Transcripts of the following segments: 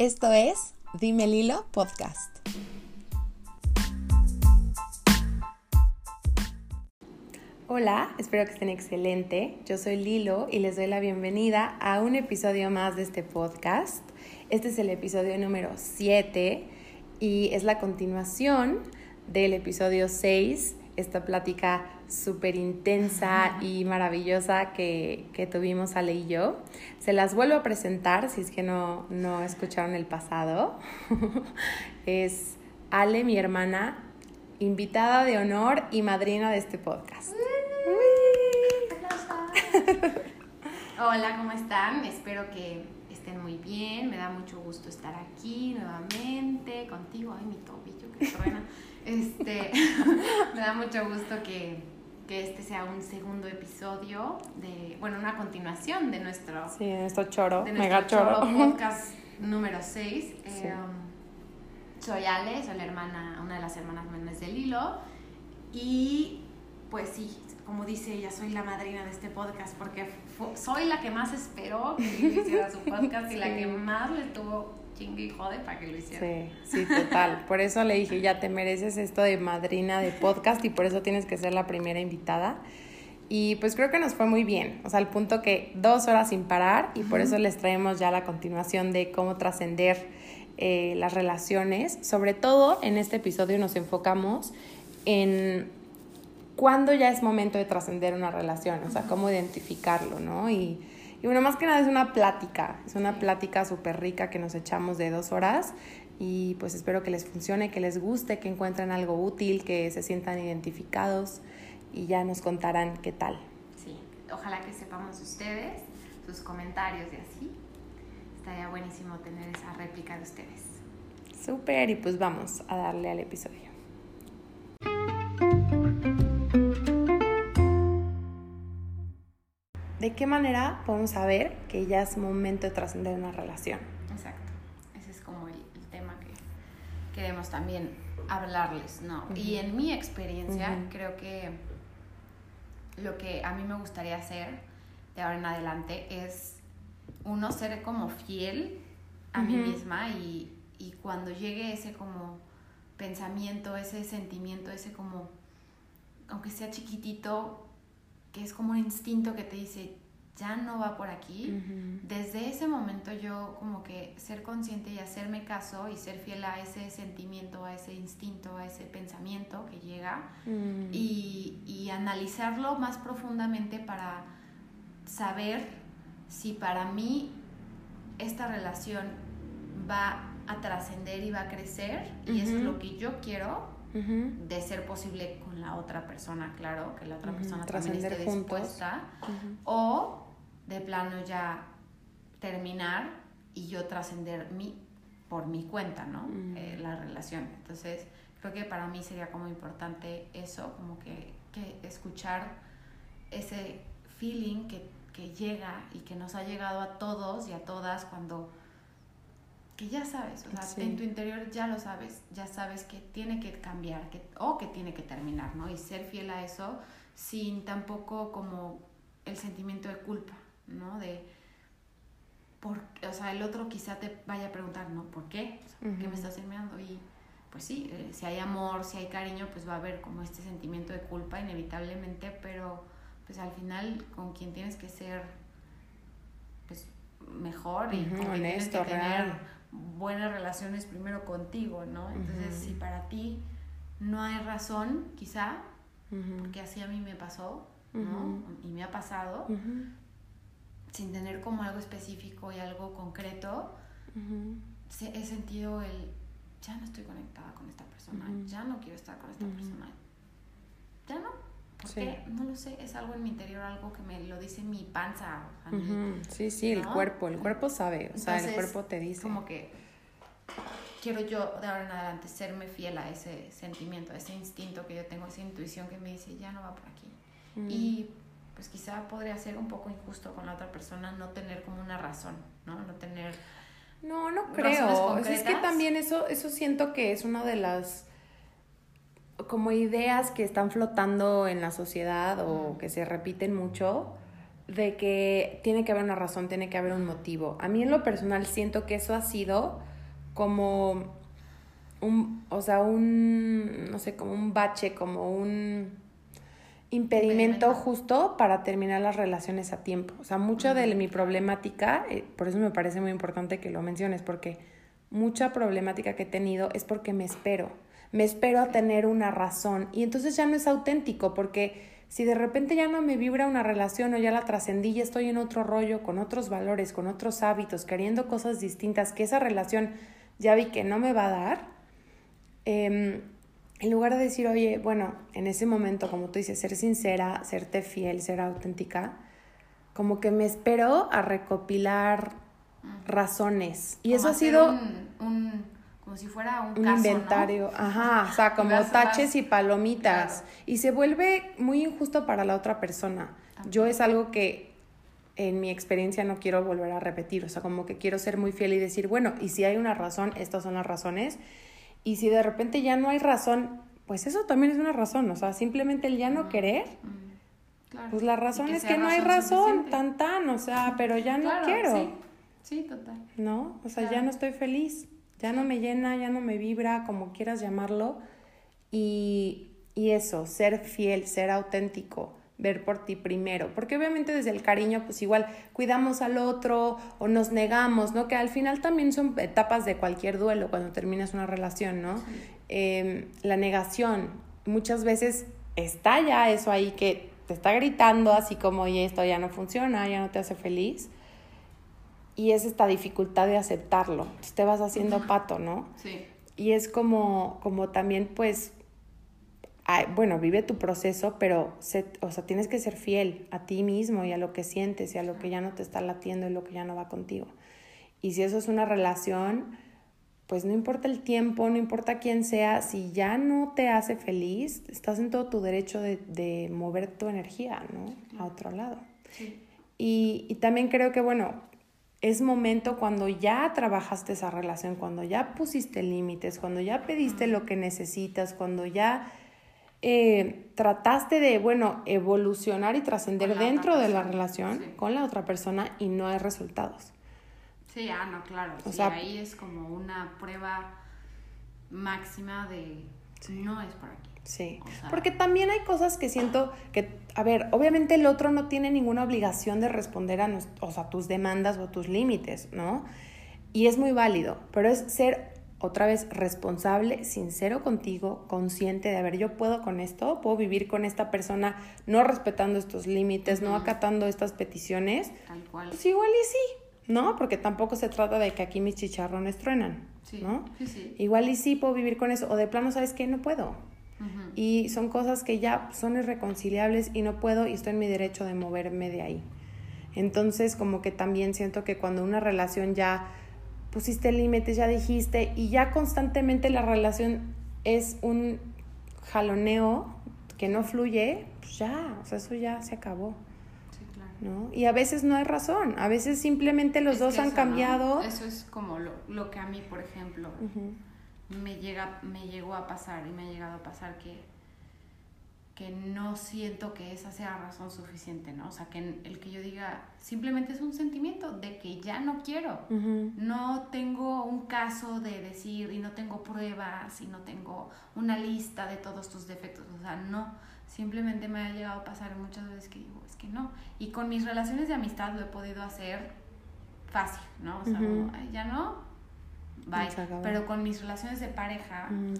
Esto es Dime Lilo Podcast. Hola, espero que estén excelente. Yo soy Lilo y les doy la bienvenida a un episodio más de este podcast. Este es el episodio número 7 y es la continuación del episodio 6, esta plática súper intensa y maravillosa que, que, tuvimos Ale y yo. Se las vuelvo a presentar si es que no, no escucharon el pasado. es Ale, mi hermana, invitada de honor y madrina de este podcast. Hola, ¿cómo están? Espero que estén muy bien. Me da mucho gusto estar aquí nuevamente contigo. Ay, mi tobillo, que truena. Este, me da mucho gusto que, que, este sea un segundo episodio de, bueno, una continuación de nuestro, sí, nuestro choro, de mega choro. podcast número 6. Sí. Eh, um, soy Ale, soy la hermana, una de las hermanas menores de Lilo. Y pues sí, como dice ella, soy la madrina de este podcast porque soy la que más esperó que hiciera su podcast y la que más le tuvo chingue y jode para que lo hiciera. Sí, sí, total. Por eso le dije, ya te mereces esto de madrina de podcast y por eso tienes que ser la primera invitada. Y pues creo que nos fue muy bien, o sea, al punto que dos horas sin parar y por eso les traemos ya la continuación de cómo trascender eh, las relaciones. Sobre todo en este episodio nos enfocamos en cuándo ya es momento de trascender una relación, o sea, cómo identificarlo, ¿no? Y, y bueno, más que nada es una plática, es una plática súper rica que nos echamos de dos horas y pues espero que les funcione, que les guste, que encuentren algo útil, que se sientan identificados y ya nos contarán qué tal. Sí, ojalá que sepamos ustedes, sus comentarios y así. Estaría buenísimo tener esa réplica de ustedes. Súper, y pues vamos a darle al episodio. ¿De qué manera podemos saber que ya es momento de trascender una relación? Exacto. Ese es como el, el tema que queremos también hablarles, ¿no? Uh -huh. Y en mi experiencia, uh -huh. creo que lo que a mí me gustaría hacer de ahora en adelante es, uno, ser como fiel a uh -huh. mí misma y, y cuando llegue ese como pensamiento, ese sentimiento, ese como, aunque sea chiquitito, que es como un instinto que te dice, ya no va por aquí, uh -huh. desde ese momento yo como que ser consciente y hacerme caso y ser fiel a ese sentimiento, a ese instinto, a ese pensamiento que llega uh -huh. y, y analizarlo más profundamente para saber si para mí esta relación va a trascender y va a crecer uh -huh. y es lo que yo quiero de ser posible con la otra persona, claro, que la otra persona también esté dispuesta, o de plano ya terminar y yo trascender mi por mi cuenta, ¿no? Eh, la relación. Entonces, creo que para mí sería como importante eso, como que, que escuchar ese feeling que, que llega y que nos ha llegado a todos y a todas cuando que ya sabes, o sea, sí. en tu interior ya lo sabes, ya sabes que tiene que cambiar que, o que tiene que terminar, ¿no? Y ser fiel a eso sin tampoco como el sentimiento de culpa, ¿no? De, por, o sea, el otro quizá te vaya a preguntar, ¿no? ¿Por qué? O sea, ¿Por qué me estás enviando? Y pues sí, eh, si hay amor, si hay cariño, pues va a haber como este sentimiento de culpa inevitablemente, pero pues al final con quien tienes que ser pues mejor y uh -huh, con quien honesto, tienes que tener buenas relaciones primero contigo, ¿no? Entonces, uh -huh. si para ti no hay razón, quizá, uh -huh. porque así a mí me pasó, ¿no? Y me ha pasado, sin tener como algo específico y algo concreto, he sentido el, ya no estoy conectada con esta persona, ya no quiero estar con esta persona, ya no. ¿Por sí. No lo sé, es algo en mi interior, algo que me lo dice mi panza. Sí, sí, ¿no? el cuerpo, el cuerpo sabe, o Entonces, sea, el cuerpo te dice. Como que quiero yo de ahora en adelante serme fiel a ese sentimiento, a ese instinto que yo tengo, esa intuición que me dice, ya no va por aquí. Y pues quizá podría ser un poco injusto con la otra persona no tener como una razón, ¿no? No tener... No, no creo. Es que también eso, eso siento que es una de las como ideas que están flotando en la sociedad o que se repiten mucho de que tiene que haber una razón, tiene que haber un motivo. A mí en lo personal siento que eso ha sido como un, o sea, un, no sé, como un bache, como un impedimento justo para terminar las relaciones a tiempo. O sea, mucha de mi problemática, eh, por eso me parece muy importante que lo menciones, porque mucha problemática que he tenido es porque me espero. Me espero a tener una razón y entonces ya no es auténtico porque si de repente ya no me vibra una relación o ya la trascendí, ya estoy en otro rollo, con otros valores, con otros hábitos, queriendo cosas distintas, que esa relación ya vi que no me va a dar, em, en lugar de decir, oye, bueno, en ese momento, como tú dices, ser sincera, serte fiel, ser auténtica, como que me espero a recopilar razones. Y eso ha sido... Un, como si fuera un, inventario, ajá, o sea, como taches y palomitas. Y se vuelve muy injusto para la otra persona. Yo es algo que en mi experiencia no quiero volver a repetir, o sea, como que quiero ser muy fiel y decir, bueno, y si hay una razón, estas son las razones y si de repente ya no hay razón, pues eso también es una razón, o sea, simplemente el ya no querer, pues la razón es que no hay razón, tan tan, o sea, pero ya no quiero. Sí. total. ¿No? O sea, ya no estoy feliz, ya no me llena, ya no me vibra, como quieras llamarlo. Y, y eso, ser fiel, ser auténtico ver por ti primero, porque obviamente desde el cariño pues igual cuidamos al otro o nos negamos, ¿no? Que al final también son etapas de cualquier duelo cuando terminas una relación, ¿no? Em, la negación, muchas veces está ya eso ahí que te está gritando así como, oye, esto ya no funciona, ya no te hace feliz. Y es esta dificultad de aceptarlo. te vas haciendo pato, ¿no? Sí. Y es como, como también, pues, bueno, vive tu proceso, pero o sea, tienes que ser fiel a ti mismo y a lo que sientes y a lo que ya no te está latiendo y lo que ya no va contigo. Y si eso es una relación, pues no importa el tiempo, no importa quién sea, si ya no te hace feliz, estás en todo tu derecho de, mover tu energía, ¿no? A otro lado. Y, y también creo que, bueno, es momento cuando ya trabajaste esa relación, cuando ya pusiste límites, cuando ya pediste lo que necesitas, cuando ya eh, trataste de, bueno, evolucionar y trascender dentro de la relación con la otra persona y no hay resultados. Sí, ah, no, claro. O sea, ahí es como una prueba máxima de no es por aquí. Sí, porque también hay cosas que siento que, a ver, obviamente el otro no tiene ninguna obligación de responder a, o sea, tus demandas o tus límites, ¿no? Y es muy válido, pero es ser otra vez responsable, sincero contigo, consciente de, a ver, yo puedo con esto, puedo vivir con esta persona no respetando estos límites, no acatando estas peticiones. Tal cual. Pues igual y sí, ¿no? Porque tampoco se trata de que aquí mis chicharrones truenan, ¿no? Sí, sí. Igual y sí puedo vivir con eso, o de plano, ¿sabes qué? No puedo. Y son cosas que ya son irreconciliables y no puedo y estoy en mi derecho de moverme de ahí. Entonces, como que también siento que cuando una relación ya pusiste límites, ya dijiste, y ya constantemente la relación es un jaloneo que no fluye, pues ya, o sea, eso ya se acabó. Sí, claro. ¿no? Y a veces no hay razón, a veces simplemente los dos han cambiado. Eso es como lo, lo, que a mí, por ejemplo, me, llega, me llegó a pasar y me ha llegado a pasar que que no siento que esa sea razón suficiente, ¿no? O sea, que el que yo diga simplemente es un sentimiento de que ya no quiero. No tengo un caso de decir y no tengo pruebas y no tengo una lista de todos tus defectos. O sea, no. Simplemente me ha llegado a pasar muchas veces que digo, es que no. Y con mis relaciones de amistad lo he podido hacer fácil, ¿no? O sea, ya no, pero con mis relaciones de pareja mm,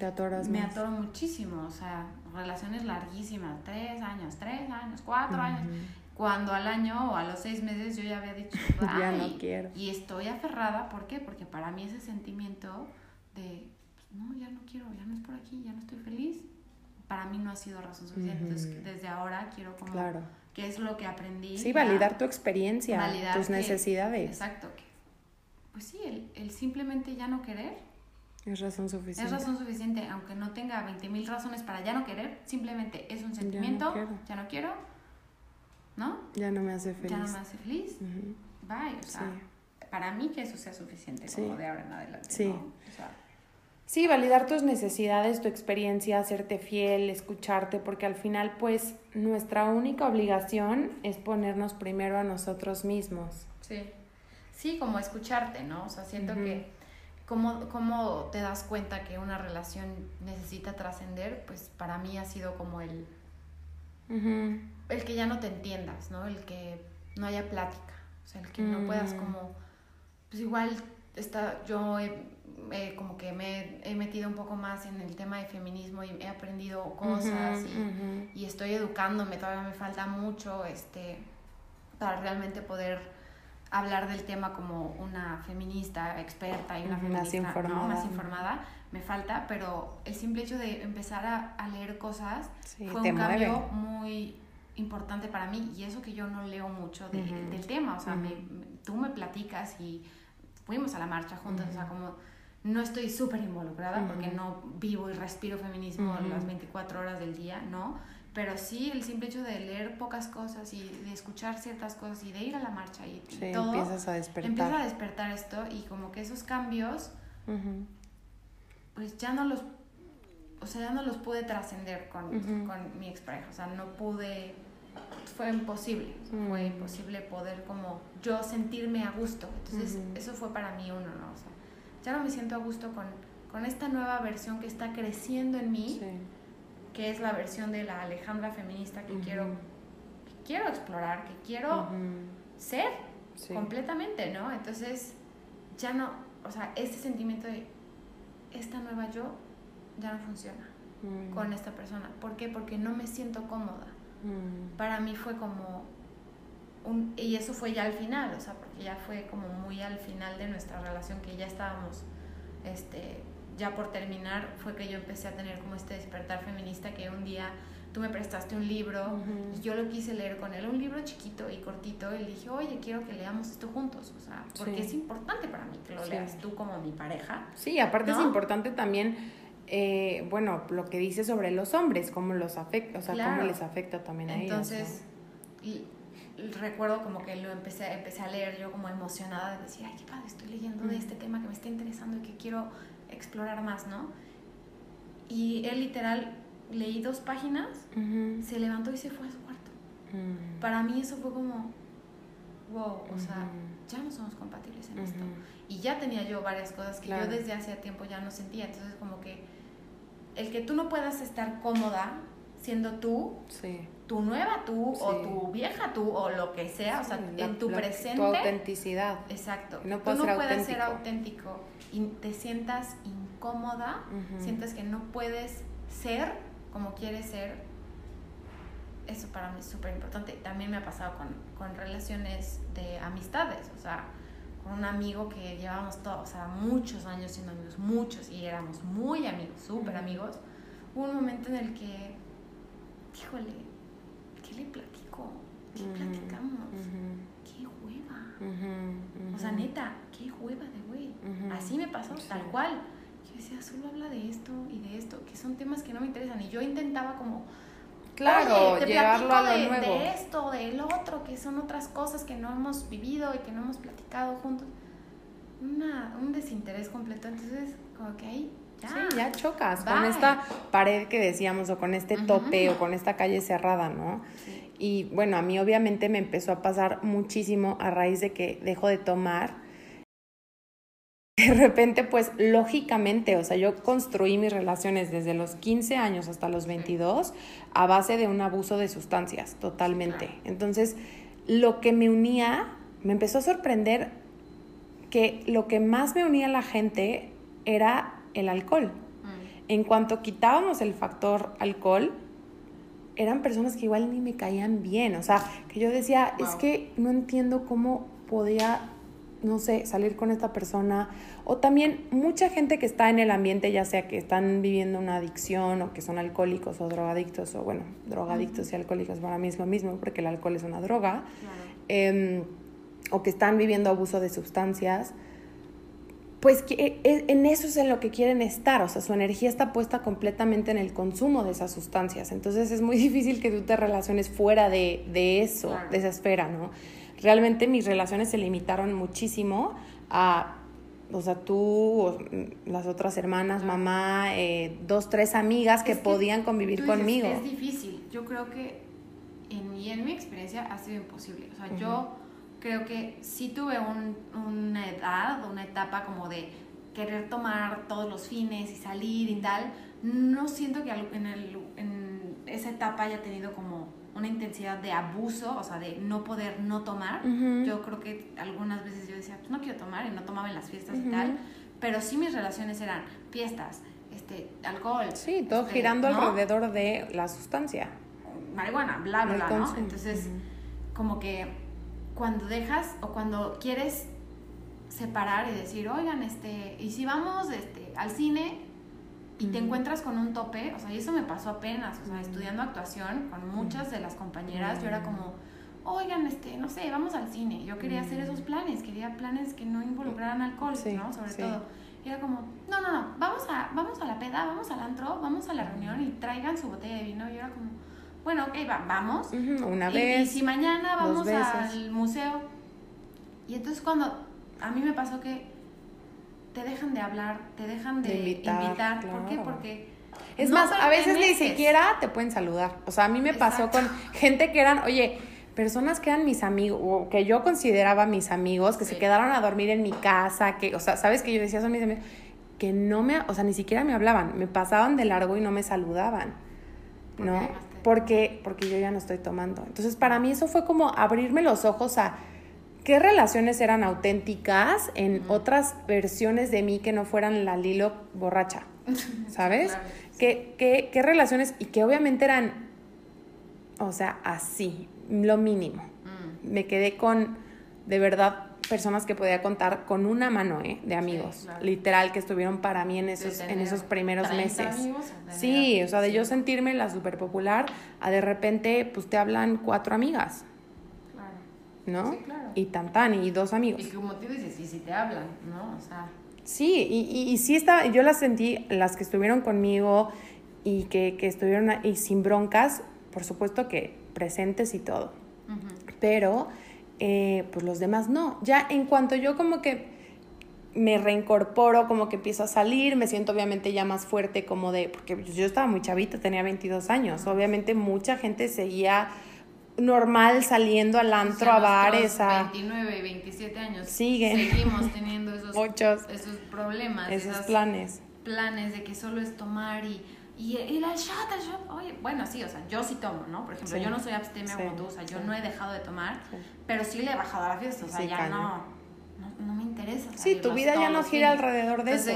me atoro muchísimo, o sea, relaciones larguísimas, tres años, tres años, cuatro años. Cuando al año o a los seis meses yo ya había dicho, ya no quiero. Y estoy aferrada, ¿por qué? Porque para mí ese sentimiento de, pues, no, ya no quiero, ya no es por aquí, ya no estoy feliz, para mí no ha sido razón suficiente. Entonces, desde ahora quiero como, claro. ¿qué es lo que aprendí? Sí, validar tu experiencia, tus necesidades. Exacto, pues sí, el, simplemente ya no querer. Es razón suficiente. Es razón suficiente, aunque no tenga 20.000 razones para ya no querer, simplemente es un sentimiento, ya no quiero, ¿no? Ya no me hace feliz. Ya no me hace feliz. Bye, o sea, para mí que eso sea suficiente como de ahora en adelante. Sí. sí, validar tus necesidades, tu experiencia, hacerte fiel, escucharte, porque al final, pues, nuestra única obligación es ponernos primero a nosotros mismos. Sí. Sí, como escucharte, ¿no? O sea, siento que ¿cómo, ¿cómo te das cuenta que una relación necesita trascender? Pues para mí ha sido como el, el que ya no te entiendas, ¿no? El que no haya plática, o sea, el que no puedas mm. como, pues igual está, yo como que me he metido un poco más en el tema de feminismo y he aprendido cosas y, y, estoy educándome, todavía me falta mucho este, para realmente poder hablar del tema como una feminista experta y una feminista más informada. más informada, me falta, pero el simple hecho de empezar a, a leer cosas fue un cambio muy importante para mí y eso que yo no leo mucho del tema, o sea, me, tú me platicas y fuimos a la marcha juntas, o sea, como no estoy súper involucrada porque no vivo y respiro feminismo las 24 horas del día, ¿no? Pero sí el simple hecho de leer pocas cosas y de escuchar ciertas cosas y de ir a la marcha y, todo. Empiezas a despertar. Empieza a despertar esto y como que esos cambios, pues ya no los, o sea, ya no los pude trascender con, con mi expareja. O sea, no pude, fue imposible, fue imposible poder como yo sentirme a gusto. Entonces, eso fue para mí uno, ¿no? O sea, ya no me siento a gusto con, con esta nueva versión que está creciendo en mí. Sí que es la versión de la Alejandra feminista que, quiero, quiero explorar, que quiero ser completamente, ¿no? Entonces, ya no, o sea, este sentimiento de esta nueva yo ya no funciona con esta persona. ¿Por qué? Porque no me siento cómoda. Para mí fue como un, y eso fue ya al final, o sea, porque ya fue como muy al final de nuestra relación que ya estábamos este ya por terminar fue que yo empecé a tener como este despertar feminista que un día tú me prestaste un libro y yo lo quise leer con él, un libro chiquito y cortito, y le dije, oye, quiero que leamos esto juntos, o sea, porque es importante para mí que lo leas tú como mi pareja. Sí, aparte es importante también, eh, bueno, lo que dice sobre los hombres, cómo los afecta, o sea, cómo les afecta también a ellos. Entonces, recuerdo como que lo empecé, empecé a leer yo como emocionada de decir, ay, qué padre, estoy leyendo de este tema que me está interesando y que quiero explorar más, ¿no? Y él literal, leí dos páginas, se levantó y se fue a su cuarto. Mm. Para mí eso fue como, wow, o sea, ya no somos compatibles en esto. Y ya tenía yo varias cosas que yo desde hace tiempo ya no sentía. Entonces como que el que tú no puedas estar cómoda siendo tú, tu nueva tú o tu vieja tú o lo que sea, o sea, en tu presente. Tu autenticidad. Exacto. No tú no puedes ser auténtico y te sientas incómoda, sientes que no puedes ser como quieres ser, eso para mí es súper importante. También me ha pasado con, con, relaciones de amistades, o sea, con un amigo que llevábamos todos, o sea, muchos años siendo amigos, muchos, y éramos muy amigos, súper amigos. Hubo un momento en el que, híjole, ¿qué le platico? ¿Qué platicamos? ¿Qué hueva? O sea, neta, qué hueva de güey. Así me pasó, tal cual. Yo decía, solo habla de esto y de esto, que son temas que no me interesan. Y yo intentaba como, claro, te llevarlo a lo de, nuevo. de esto, del otro, que son otras cosas que no hemos vivido y que no hemos platicado juntos. Una, un desinterés completo. Entonces, como que ahí ya. Sí, ya chocas con esta pared que decíamos, o con este tope, o con esta calle cerrada, ¿no? Y bueno, a mí obviamente me empezó a pasar muchísimo a raíz de que dejo de tomar de repente, pues lógicamente, o sea, yo construí mis relaciones desde los 15 años hasta los 22 a base de un abuso de sustancias, totalmente. Entonces, lo que me unía, me empezó a sorprender que lo que más me unía a la gente era el alcohol. Mm. En cuanto quitábamos el factor alcohol, eran personas que igual ni me caían bien, o sea, que yo decía, es que no entiendo cómo podía no sé, salir con esta persona. O también mucha gente que está en el ambiente, ya sea que están viviendo una adicción o que son alcohólicos o drogadictos, o bueno, drogadictos y alcohólicos para mí es lo mismo porque el alcohol es una droga, em, o que están viviendo abuso de sustancias, pues que e, e, en eso es en lo que quieren estar, o sea, su energía está puesta completamente en el consumo de esas sustancias, entonces es muy difícil que tú te relaciones fuera de, de eso, de esa esfera, ¿no? realmente mis relaciones se limitaron muchísimo a, o sea, tú, las otras hermanas, mamá, eh, dos, tres amigas que, podían convivir conmigo. Es difícil. Yo creo que en, y en mi experiencia ha sido imposible. O sea, yo creo que sí tuve un, una edad, una etapa como de querer tomar todos los fines y salir y tal, no siento que en, el, en esa etapa haya tenido como una intensidad de abuso, o sea, de no poder no tomar. Yo creo que algunas veces yo decía, pues no quiero tomar y no tomaba en las fiestas y tal, pero sí mis relaciones eran fiestas, este, alcohol. Sí, todo este, girando alrededor de la sustancia. Marihuana, bla, bla, bla, ¿no? Entonces, como que cuando dejas o cuando quieres separar y decir, oigan, este, y si vamos este, al cine y te encuentras con un tope, o sea, y eso me pasó apenas, o sea, estudiando actuación con muchas de las compañeras, yo era como, oigan, este, no sé, vamos al cine. Yo quería hacer esos planes, quería planes que no involucraran alcohol, ¿no? Sobre todo. Y era como, no, no, no, vamos a, vamos a la peda, vamos al antro, vamos a la reunión y traigan su botella de vino. Y yo era como, bueno, ok, va, vamos. Una vez. Y si mañana vamos al museo. Y entonces cuando a mí me pasó que te dejan de hablar, te dejan de, invitar. ¿Por qué? Porque... Es más, a veces ni siquiera te pueden saludar. O sea, a mí me pasó con gente que eran, oye, personas que eran mis amigos, o que yo consideraba mis amigos, que se quedaron a dormir en mi casa, que, o sea, ¿sabes que yo decía son mis amigos? Que no me, o sea, ni siquiera me hablaban, me pasaban de largo y no me saludaban, ¿no? Porque, porque yo ya no estoy tomando. Entonces, para mí eso fue como abrirme los ojos a qué relaciones eran auténticas en otras versiones de mí que no fueran la Lilo borracha, ¿sabes? ¿Qué, qué, qué, relaciones y que obviamente eran, o sea, así, lo mínimo. Mm. Me quedé con, de verdad, personas que podía contar con una mano ¿eh? de amigos, literal, que estuvieron para mí en esos, en esos primeros meses. sí, o sea, de yo sentirme la super popular, a de repente, pues te hablan cuatro amigas. ¿no? Sí, claro. Y tan tan, y dos amigos. Y como tú dices, y si te hablan, ¿no? O sea... Sí, y, y, sí está, yo las sentí, las que estuvieron conmigo y que, que estuvieron y sin broncas, por supuesto que presentes y todo. Pero, eh, pues los demás no. Ya en cuanto yo como que me reincorporo, como que empiezo a salir, me siento obviamente ya más fuerte como de, porque yo estaba muy chavita, tenía 22 años, obviamente mucha gente seguía normal saliendo al antro, a bares, a... 29 y 27 años siguen. seguimos teniendo esos, Muchos. esos problemas. Esos planes. Planes de que solo es tomar y, y, y el shot, el shot. Oye, bueno, sí, o sea, yo sí tomo, ¿no? Por ejemplo, yo no soy abstemia como tú, o sea, yo no he dejado de tomar, pero sí le he bajado a la fiesta, o sea, ya no, no, me interesa. Sí, tu vida ya no gira alrededor de eso.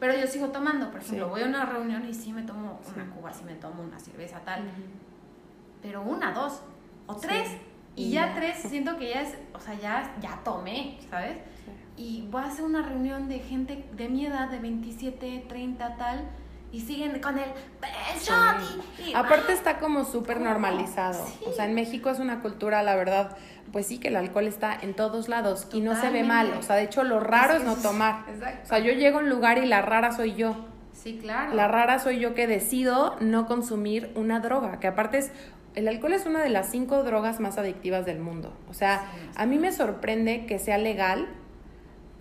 Pero yo sigo tomando, por ejemplo, voy a una reunión y sí me tomo una cuba, sí me tomo una cerveza, tal. Pero una, dos, o tres. Y, ya, tres, siento que ya es, o sea, ya, ya tomé, ¿sabes? Y voy a hacer una reunión de gente de mi edad, de 27, 30, tal, y siguen con el, shot y, Aparte está como súper normalizado. O sea, en México es una cultura, la verdad, pues sí que el alcohol está en todos lados y no se ve mal. O sea, de hecho, lo raro es, no tomar. O sea, yo llego a un lugar y la rara soy yo. Sí, claro. La rara soy yo que decido no consumir una droga, que aparte es el alcohol es una de las cinco drogas más adictivas del mundo. O sea, a mí me sorprende que sea legal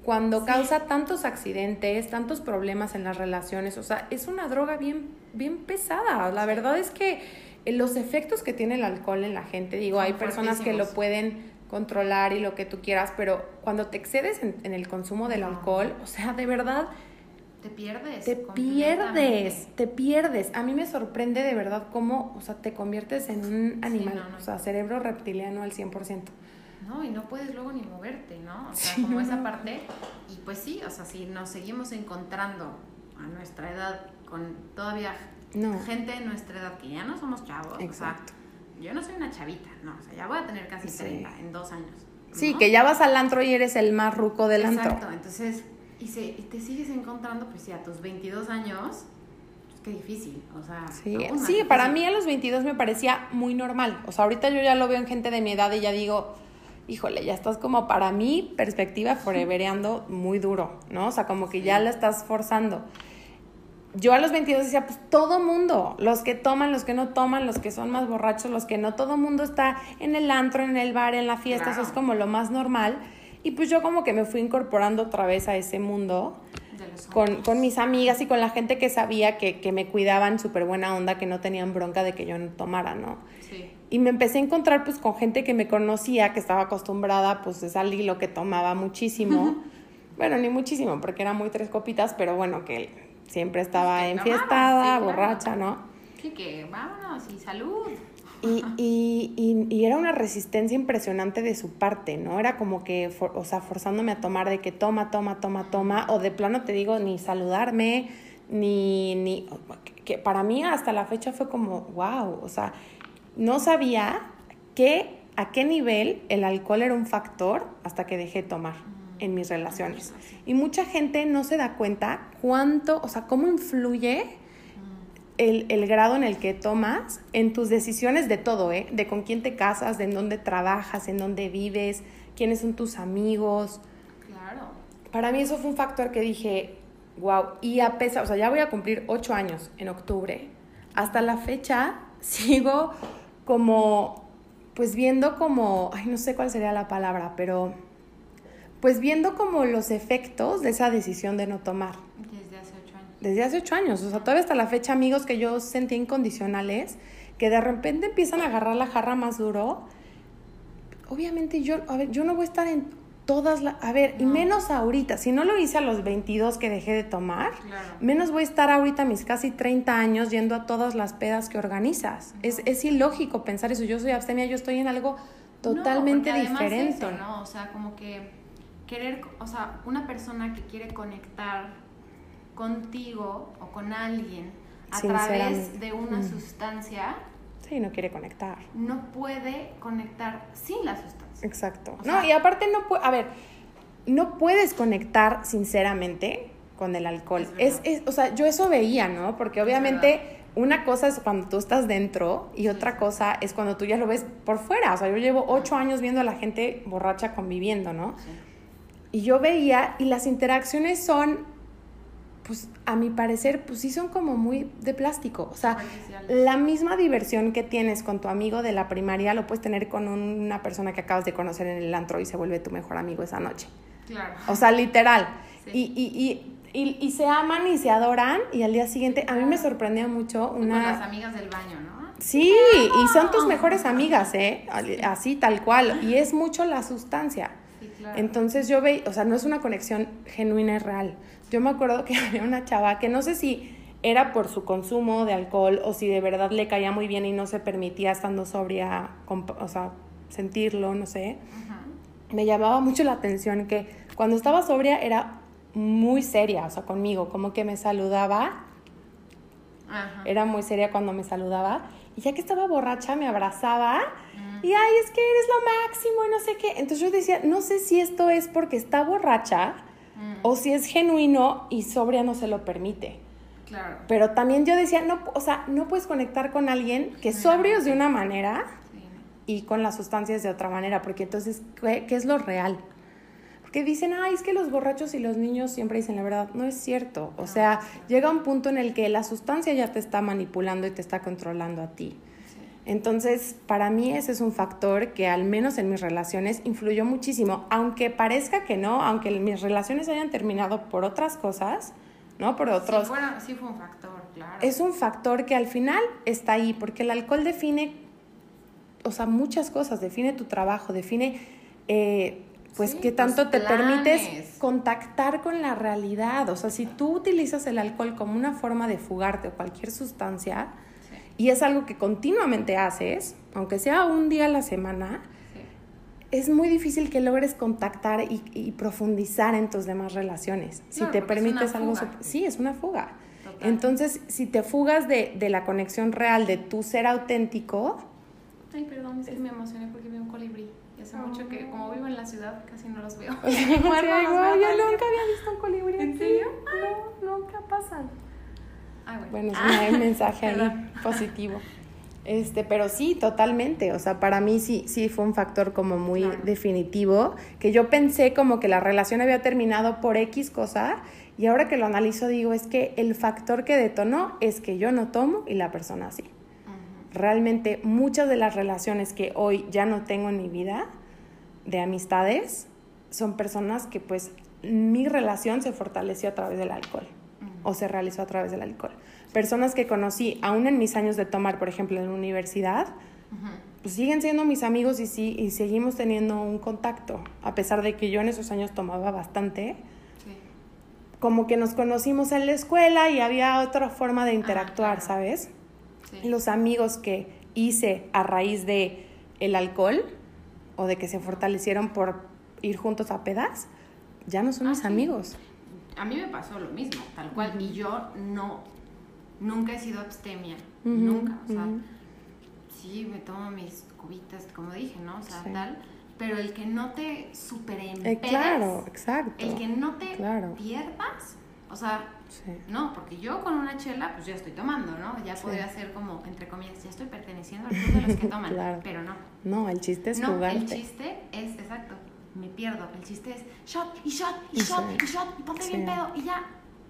cuando causa tantos accidentes, tantos problemas en las relaciones. O sea, es una droga bien, bien pesada. La verdad es que los efectos que tiene el alcohol en la gente, digo, hay personas que lo pueden controlar y lo que tú quieras, pero cuando te excedes en, el consumo del alcohol, o sea, de verdad te pierdes. Te pierdes, te pierdes. A mí me sorprende de verdad cómo, o sea, te conviertes en un animal, o sea, cerebro reptiliano al 100%. No, y no puedes luego ni moverte, ¿no? O sea, como esa parte. Y pues sí, o sea, si nos seguimos encontrando a nuestra edad con todavía gente de nuestra edad que ya no somos chavos, Exacto. yo no soy una chavita, no, o sea, ya voy a tener casi 30 en dos años. Sí, que ya vas al antro y eres el más ruco del antro. Exacto, entonces y, se, y te sigues encontrando, pues sí, a tus 22 años, pues qué difícil, o sea. Sí, sí para mí a los 22 me parecía muy normal. O sea, ahorita yo ya lo veo en gente de mi edad y ya digo, híjole, ya estás como para mí, perspectiva, forevereando muy duro, ¿no? O sea, como que ya la estás forzando. Yo a los 22 decía, pues todo mundo, los que toman, los que no toman, los que son más borrachos, los que no, todo mundo está en el antro, en el bar, en la fiesta, eso es como lo más normal. Y pues yo como que me fui incorporando otra vez a ese mundo con, con, mis amigas y con la gente que sabía que, que me cuidaban súper buena onda, que no tenían bronca de que yo no tomara, ¿no? Sí. Y me empecé a encontrar pues con gente que me conocía, que estaba acostumbrada pues de salir lo que tomaba muchísimo. Bueno, ni muchísimo, porque eran muy tres copitas, pero bueno, que siempre estaba que enfiestada, sí, borracha, ¿no? Sí, que vámonos y salud. Y, y, y, y era una resistencia impresionante de su parte, ¿no? Era como que, for- o sea, forzándome a tomar de que toma, toma, toma, toma, o de plano te digo, ni saludarme, ni, ni, que para mí hasta la fecha fue como, wow, o sea, no sabía que, a qué nivel el alcohol era un factor hasta que dejé de tomar en mis relaciones. Y mucha gente no se da cuenta cuánto, o sea, cómo influye el, el grado en el que tomas en tus decisiones de todo, ¿eh? De con quién te casas, de en dónde trabajas, en dónde vives, quiénes son tus amigos. Claro. Para mí eso fue un factor que dije, wow, y a pesar, o sea, ya voy a cumplir ocho años en octubre. Hasta la fecha sigo como, pues viendo como, ay, no sé cuál sería la palabra, pero pues viendo como los efectos de esa decisión de no tomar Desde hace ocho años. desde hace ocho años. O sea, todavía hasta la fecha, amigos que yo sentía incondicionales, que de repente empiezan a agarrar la jarra más duro. Obviamente yo, a ver, yo no voy a estar en todas las... A ver, y No. menos ahorita. Si no lo hice a los 22 que dejé de tomar, Claro. menos voy a estar ahorita a mis casi 30 años yendo a todas las pedas que organizas. Es, es ilógico pensar eso. Yo soy abstemia, yo estoy en algo totalmente no, diferente. Eso, ¿no? O sea, como que querer, o sea, una persona que quiere conectar contigo o con alguien a través de una Mm. sustancia Sí, no quiere conectar. no puede conectar sin la sustancia. Exacto. O no, y aparte no puede, a ver, no puedes conectar sinceramente con el alcohol. Es Es, o sea, yo eso veía, ¿no? Porque obviamente una cosa es cuando tú estás dentro y otra cosa es cuando tú ya lo ves por fuera. O sea, yo llevo ocho años viendo a la gente borracha conviviendo, ¿no? Sí. Y yo veía, y las interacciones son, pues a mi parecer, pues sí son como muy de plástico. O sea, la misma diversión que tienes con tu amigo de la primaria lo puedes tener con una persona que acabas de conocer en el antro y se vuelve tu mejor amigo esa noche. Claro. O sea, literal. Sí. Y, y, y, y, y se aman y se adoran y al día siguiente, a mí me sorprendió mucho Con las una... amigas del baño, ¿no? Sí, y son tus mejores amigas, ¿eh? Así, tal cual. Y es mucho la sustancia. Sí, claro. Entonces yo veía, o sea, no es una conexión genuina y real. Yo me acuerdo que había una chava que no sé si era por su consumo de alcohol o si de verdad le caía muy bien y no se permitía estando sobria, o sea, sentirlo, no sé. Me llamaba mucho la atención que cuando estaba sobria era muy seria, o sea, conmigo, como que me saludaba, era muy seria cuando me saludaba, y ya que estaba borracha me abrazaba Mm. y ay, es que eres lo máximo y no sé qué. Entonces yo decía, no sé si esto es porque está borracha Mm. o si es genuino y sobria no se lo permite. Claro. Pero también yo decía, no, o sea, no puedes conectar con alguien que sobrio es de una manera Sí. y con las sustancias de otra manera, porque entonces, ¿qué, qué es lo real? Porque dicen, ay, es que los borrachos y los niños siempre dicen la verdad. No es cierto. O sea, llega un punto en el que la sustancia ya te está manipulando y te está controlando a ti. Entonces, para mí ese es un factor que al menos en mis relaciones influyó muchísimo, aunque parezca que no, aunque mis relaciones hayan terminado por otras cosas, ¿no? Por otros... Sí, bueno, sí fue un factor, claro. Es un factor que al final está ahí, porque el alcohol define, o sea, muchas cosas, define tu trabajo, define, eh, pues, Sí, qué tanto te permites contactar con la realidad. O sea, si tú utilizas el alcohol como una forma de fugarte o cualquier sustancia, y es algo que continuamente haces, aunque sea un día a la semana, sí. es muy difícil que logres contactar y, y profundizar en tus demás relaciones. si Claro, te porque es permites algo... fuga. Sí, es una fuga. Total. Entonces, si te fugas de, de la conexión real, de tu ser auténtico, Ay, perdón, es que me emocioné porque vi un colibrí. Y hace mucho que, como vivo en la ciudad, casi no los veo. Sí, Bueno, los ay, veo yo nunca había visto un colibrí. ¿En aquí. serio? No, nunca pasan. Ay, bueno. Bueno, es Ah, un mensaje ahí positivo. Este, pero sí, totalmente. O sea, para mí sí, sí fue un factor como muy Claro. definitivo, que yo pensé como que la relación había terminado por X cosa, y ahora que lo analizo digo, es que el factor que detonó es que yo no tomo y la persona sí. Ujú. Realmente muchas de las relaciones que hoy ya no tengo en mi vida de amistades son personas que pues mi relación se fortaleció a través del alcohol o se realizó a través del alcohol. Personas que conocí aún en mis años de tomar, por ejemplo, en la universidad, pues siguen siendo mis amigos y sí y seguimos teniendo un contacto, a pesar de que yo en esos años tomaba bastante, como que nos conocimos en la escuela y había otra forma de interactuar, claro. ¿sabes? Sí. Los amigos que hice a raíz de el alcohol o de que se fortalecieron por ir juntos a pedas, ya no son Ah, mis sí. amigos. A mí me pasó lo mismo, tal cual. Y yo no, nunca he sido abstemia. Nunca. O sea, ujú. sí, me tomo mis cubitas, como dije, ¿no? O sea, Sí. tal. Pero el que no te superempedes, Eh, claro, exacto. el que no te Claro. pierdas, o sea, Sí. no, porque yo con una chela, pues ya estoy tomando, ¿no? Ya Sí. podría ser como, entre comillas, ya estoy perteneciendo al club de los que toman. Claro. Pero no. No, el chiste es no, el jugarte. chiste es, exacto, me pierdo. El chiste es shot y shot y Sí. shot y shot y ponte bien Sí. pedo y ya.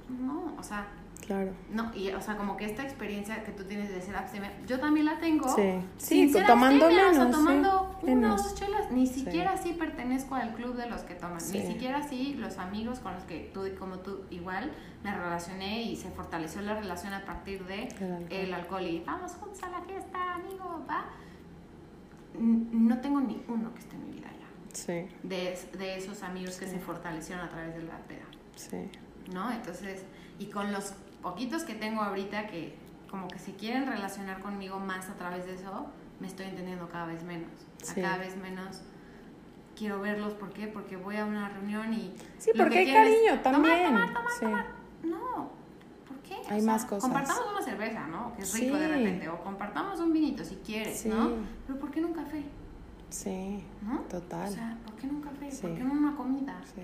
No, o sea, Claro. no, y o sea, como que esta experiencia que tú tienes de ser abstemia, yo también la tengo. Sí. sin Sí, tomando abstemia, o sea, menos, sí, tomando una menos. o dos chelas. Ni Sí. siquiera así pertenezco al club de los que toman. Sí. Ni siquiera así los amigos con los que tú, como tú, igual me relacioné y se fortaleció la relación a partir de El alcohol. el alcohol y vamos juntos a la fiesta, amigo, va. No tengo ni uno que esté en mi vida Sí, de, de esos amigos que se fortalecieron a través de la peda, sí. ¿no? Entonces, y con los poquitos que tengo ahorita que como que se quieren relacionar conmigo más a través de eso, me estoy entendiendo cada vez menos. O Sí. Cada vez menos quiero verlos, ¿por qué? Porque voy a una reunión y... Sí, porque que hay quiero es cariño también. Tomar, tomar, tomar, Sí. No, ¿por qué? Hay más cosas. Compartamos una cerveza, ¿no? Que es rico de Sí. repente. O compartamos un vinito si quieres. ¿no? Pero ¿por qué no un café? Sí, ¿No? total. O sea, ¿por qué un café? Sí. ¿Por qué no una comida? Sí,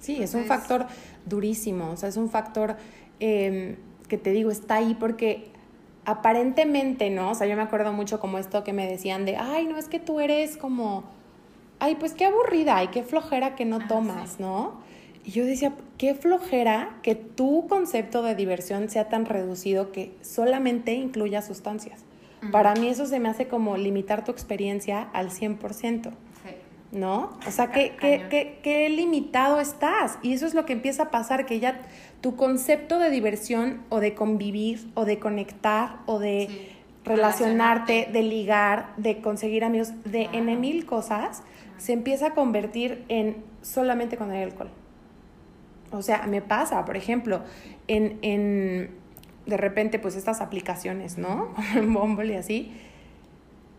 Sí, es un factor durísimo, o sea, es un factor eh, que te digo, está ahí porque aparentemente, ¿no? O sea, yo me acuerdo mucho como esto que me decían de, ay, no, es que tú eres como, ay, pues qué aburrida y qué flojera que no Ah, tomas, sí. ¿no? Y yo decía, qué flojera que tu concepto de diversión sea tan reducido que solamente incluya sustancias. Para mí eso se me hace como limitar tu experiencia al 100%. Sí. ¿no? O sea, ¿qué, qué, qué, qué limitado estás. Y eso es lo que empieza a pasar, que ya tu concepto de diversión o de convivir o de conectar o de Sí. relacionarte, Relacionarte. de ligar, de conseguir amigos, de Claro. N mil cosas, se empieza a convertir en solamente cuando hay alcohol. O sea, me pasa, por ejemplo, en, en de repente, pues estas aplicaciones, ¿no? En Bumble y así.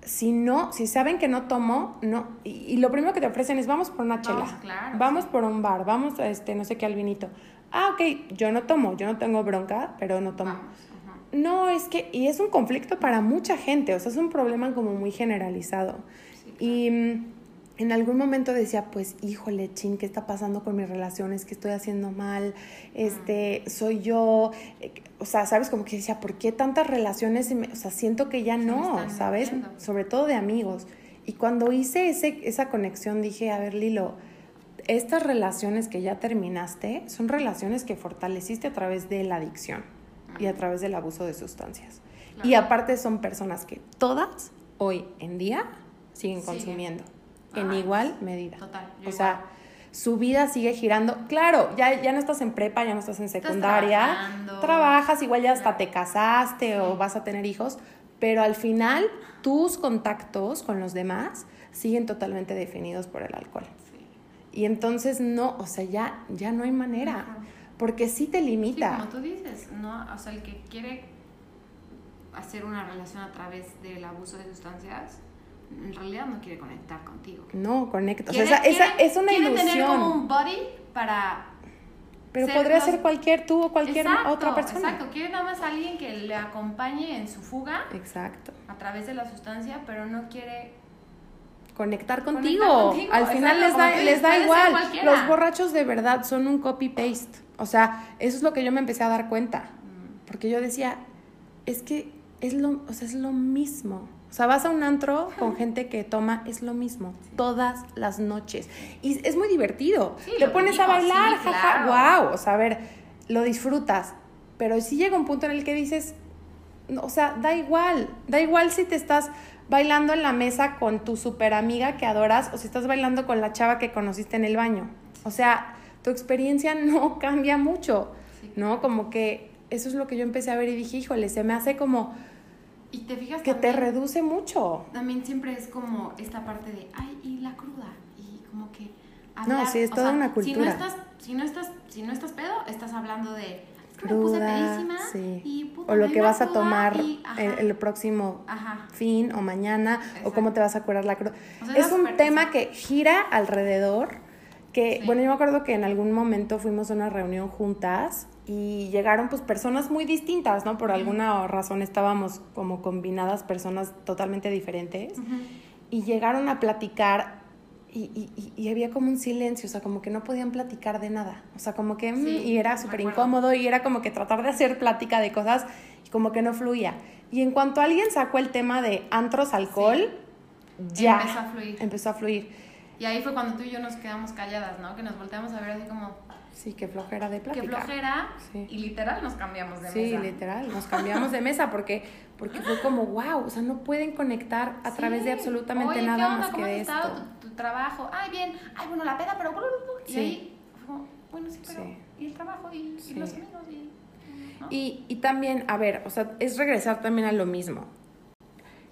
Si no, si saben que no tomo, no. Y, y lo primero que te ofrecen es vamos por una Vamos, chela. claro, vamos sí. por un bar, vamos a este, no sé qué, al vinito. Ah, ok, yo no tomo, yo no tengo bronca, pero no tomo. Vamos. No, es que, y es un conflicto para mucha gente, o sea, es un problema como muy generalizado. Sí, claro. Y mm, en algún momento decía, pues, híjole, chin, ¿qué está pasando con mis relaciones? ¿Qué estoy haciendo mal? Este, soy yo. Eh, O sea, ¿sabes? Como que decía, ¿por qué tantas relaciones? O sea, siento que ya no, ¿sabes? Sobre todo de amigos. Y cuando hice ese, esa conexión, dije, a ver, Lilo, estas relaciones que ya terminaste son relaciones que fortaleciste a través de la adicción y a través del abuso de sustancias. Y aparte son personas que todas hoy en día siguen Siguen. consumiendo en Ah, igual medida. Total. O sea, su vida sigue girando. Claro, ya, ya no estás en prepa, ya no estás en secundaria. trabajas, igual ya hasta te casaste o vas a tener hijos, pero al final tus contactos con los demás siguen totalmente definidos por el alcohol. Sí. Y entonces no, o sea, ya, ya no hay manera, Ajá. porque sí te Sí, limita. como tú dices, no, o sea, el que quiere hacer una relación a través del abuso de sustancias, en realidad no quiere conectar contigo. No, conecta. O sea, esa, es una quiere ilusión. tener como un body para Pero ser podría los- ser cualquier tú o cualquier Exacto, otra persona. Exacto, quiere nada más alguien que le acompañe en su fuga Exacto. a través de la sustancia, pero no quiere Conectar Conectar contigo. contigo, Al final les da, les da igual. Los borrachos de verdad son un copy-paste. O sea, eso es lo que yo me empecé a dar cuenta. mm, Porque yo decía, es que es lo, o sea, es lo mismo. O sea, vas a un antro con gente que toma, es lo mismo, todas las noches. Y es muy divertido. Sí, Te pones a bailar, sí, jaja, claro. wow. O sea, a ver, lo disfrutas. Pero sí llega un punto en el que dices, no, o sea, da igual. Da igual si te estás bailando en la mesa con tu super amiga que adoras o si estás bailando con la chava que conociste en el baño. O sea, tu experiencia no cambia mucho. ¿no? Como que eso es lo que yo empecé a ver y dije, híjole, se me hace como Y te fijas que te reduce mucho. También siempre es como esta parte de, ay, y la cruda, y como que... No, sí, es toda sea, una Si no cultura. estás si no estás, si no estás pedo, estás hablando de cruda, sí. o lo que vas a tomar el, próximo fin o mañana, o cómo te vas a curar la cruz. es un tema que gira alrededor, que, bueno, yo me acuerdo que en algún momento fuimos a una reunión juntas y llegaron pues personas muy distintas, ¿no? Por alguna razón estábamos como combinadas personas totalmente diferentes y llegaron a platicar y, y, y, había como un silencio, o sea, como que no podían platicar de nada, o sea, como que, mm, y era súper incómodo y era como que tratar de hacer plática de cosas y como que no fluía. Y en cuanto alguien sacó el tema de antros, alcohol, ya empezó a fluir. Empezó a fluir. Y ahí fue cuando tú y yo nos quedamos calladas, ¿no? Que nos volteamos a ver así como... Sí, qué flojera de platicar. Qué flojera. Y literal nos cambiamos de mesa. Sí, literal, nos cambiamos de mesa porque, porque fue como, wow, o sea, no pueden conectar a través de absolutamente nada más que de esto. trabajo, ay, bien, ay, bueno, la peda, pero... Y ahí, bueno, sí, pero... Y el trabajo, y, los amigos, y... Y, también, a ver, o sea, es regresar también a lo mismo.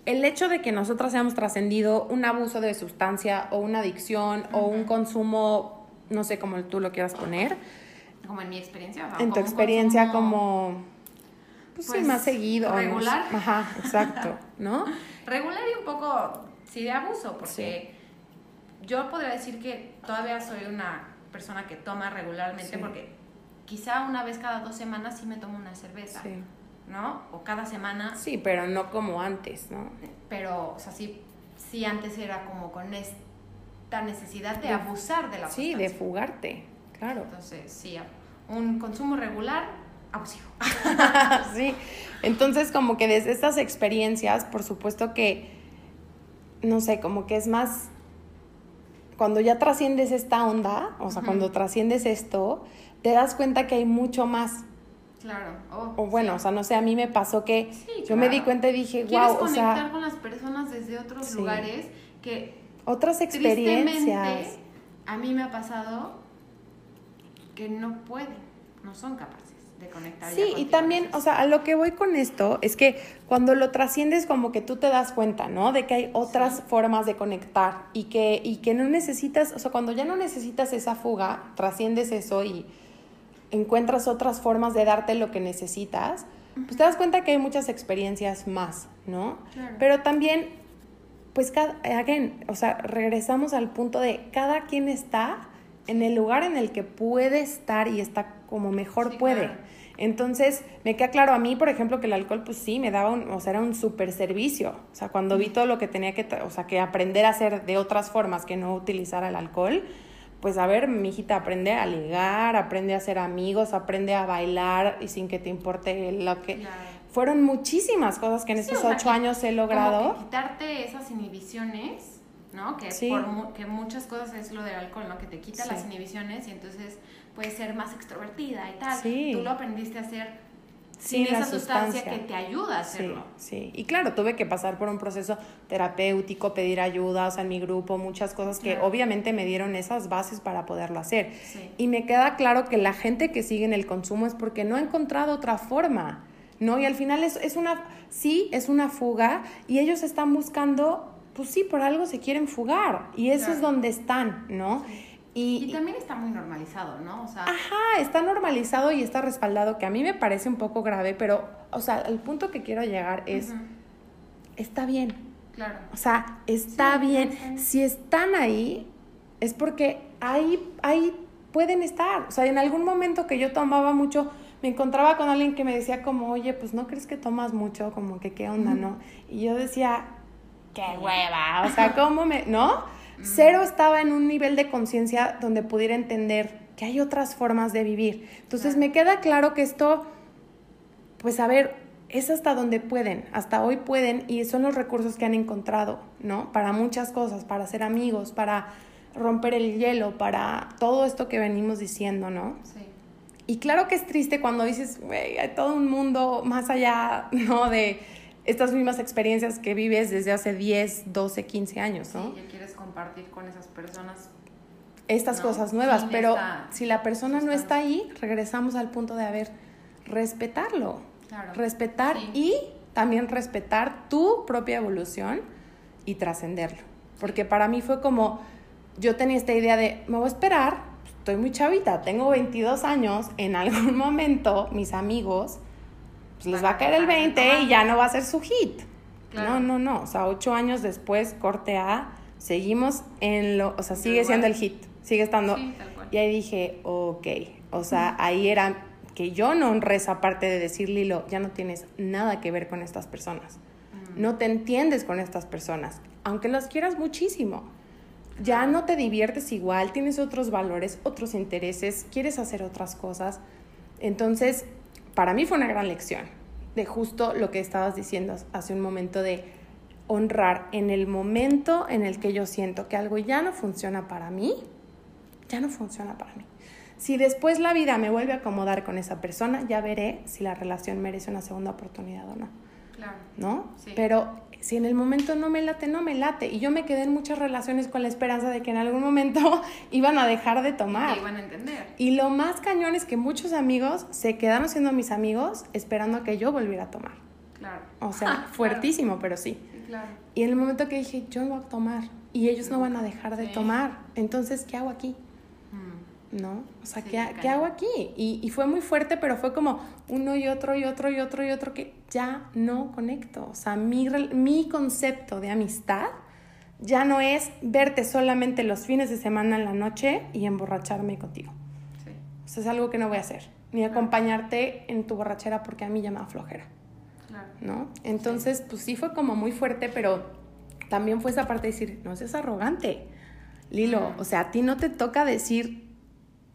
El hecho de que nosotras hayamos trascendido un abuso de sustancia o una adicción o un consumo, no sé cómo tú lo quieras poner. Como en mi experiencia. En tu experiencia como... Pues, sí, pues, más seguido. Regular. Ajá, exacto, ¿no? regular y un poco, sí, de abuso, porque yo podría decir que todavía soy una persona que toma regularmente porque quizá una vez cada dos semanas sí me tomo una cerveza, ¿no? O cada semana. Sí, pero no como antes, ¿no? Pero, o sea, sí, sí antes era como con esta necesidad de, abusar de la Sí, de fugarte, claro. Entonces, sí, un consumo regular abusivo. sí, entonces como que desde estas experiencias, por supuesto que, no sé, como que es más cuando ya trasciendes esta onda, o sea, cuando trasciendes esto, te das cuenta que hay mucho más. Claro. Oh, o bueno, o sea, no sé, a mí me pasó que yo me di cuenta y dije, wow, o sea, conectar con las personas desde otros lugares que otras experiencias. A mí me ha pasado que no pueden, no son capaces de conectar. Sí, y también, o sea, a lo que voy con esto es que cuando lo trasciendes como que tú te das cuenta, ¿no? De que hay otras formas de conectar y que, y que no necesitas, o sea, cuando ya no necesitas esa fuga, trasciendes eso y encuentras otras formas de darte lo que necesitas, pues te das cuenta que hay muchas experiencias más, ¿no? Pero también, pues, cada, again, o sea, regresamos al punto de cada quien está en el lugar en el que puede estar y está como mejor puede. Entonces, me queda claro a mí, por ejemplo, que el alcohol, pues sí, me daba un, o sea, era un super servicio. O sea, cuando vi todo lo que tenía que, o sea, que aprender a hacer de otras formas que no utilizar el alcohol, pues a ver, mi hijita, aprende a ligar, aprende a hacer amigos, aprende a bailar y sin que te importe lo que... Fueron muchísimas cosas que en esos ocho años he logrado. quitarte esas inhibiciones, ¿no? Que, por, que muchas cosas es lo del alcohol, ¿no? Que te quita las inhibiciones y entonces puedes ser más extrovertida y tal. Tú lo aprendiste a hacer sin, esa sustancia. que te ayuda a hacerlo. Sí, y claro, tuve que pasar por un proceso terapéutico, pedir ayuda, o sea, en mi grupo, muchas cosas que obviamente me dieron esas bases para poderlo hacer. Y me queda claro que la gente que sigue en el consumo es porque no ha encontrado otra forma, ¿no? Y al final es, es una, sí, es una fuga y ellos están buscando, pues sí, por algo se quieren fugar y eso es donde están, ¿no? Y, también está muy normalizado, ¿no? O sea, ajá, está normalizado y está respaldado, que a mí me parece un poco grave, pero, o sea, el punto que quiero llegar es, está bien. Claro. O sea, está bien. Si están ahí, es porque ahí, ahí pueden estar. O sea, en algún momento que yo tomaba mucho, me encontraba con alguien que me decía como, oye, pues no crees que tomas mucho, como que qué onda, ¿no? Y yo decía, qué hueva, o sea, ¿cómo me, no? Cero estaba en un nivel de conciencia donde pudiera entender que hay otras formas de vivir. Entonces me queda claro que esto, pues a ver, es hasta donde pueden, hasta hoy pueden y son los recursos que han encontrado, ¿no? Para muchas cosas, para ser amigos, para romper el hielo, para todo esto que venimos diciendo, ¿no? Sí. Y claro que es triste cuando dices, güey, hay todo un mundo más allá, ¿no? De estas mismas experiencias que vives desde hace 10, 12, 15 años, ¿no? Sí, quieres compartir con esas personas estas cosas nuevas, pero si la persona no está ahí, regresamos al punto de, haber respetarlo, respetar y también respetar tu propia evolución y trascenderlo. Porque para mí fue como, yo tenía esta idea de, me voy a esperar, estoy muy chavita, tengo 22 años, en algún momento mis amigos pues, les va a caer el 20 y ya no va a ser su hit. No, no, no, o sea, ocho años después, corte A, seguimos en lo, o sea, sigue siendo el hit, sigue estando. Y ahí dije, ok, o sea, ahí era que yo no honré esa parte de decir, Lilo, ya no tienes nada que ver con estas personas. No te entiendes con estas personas, aunque las quieras muchísimo. Ya no te diviertes igual, tienes otros valores, otros intereses, quieres hacer otras cosas. Entonces, para mí fue una gran lección de justo lo que estabas diciendo hace un momento de honrar en el momento en el que yo siento que algo ya no funciona para mí, ya no funciona para mí. Si después la vida me vuelve a acomodar con esa persona, ya veré si la relación merece una segunda oportunidad o no. Claro. ¿No? Sí. Pero si en el momento no me late, no me late. Y yo me quedé en muchas relaciones con la esperanza de que en algún momento iban a dejar de tomar. Y iban a entender. Y lo más cañón es que muchos amigos se quedaron siendo mis amigos esperando a que yo volviera a tomar. Claro. O sea, fuertísimo, pero sí. Claro. Y en el momento que dije, yo no voy a tomar y ellos no van a dejar de tomar, entonces, ¿qué hago aquí? ¿No? O sea, ¿qué, hago aquí? Y, y, fue muy fuerte, pero fue como uno y otro y otro y otro y otro que ya no conecto. O sea, mi, mi concepto de amistad ya no es verte solamente los fines de semana en la noche y emborracharme contigo. Sí. O sea, es algo que no voy a hacer. Ni acompañarte en tu borrachera porque a mí ya me da flojera. Claro. ¿No? Entonces, pues sí fue como muy fuerte, pero también fue esa parte de decir, no seas arrogante. Lilo, o sea, a ti no te toca decir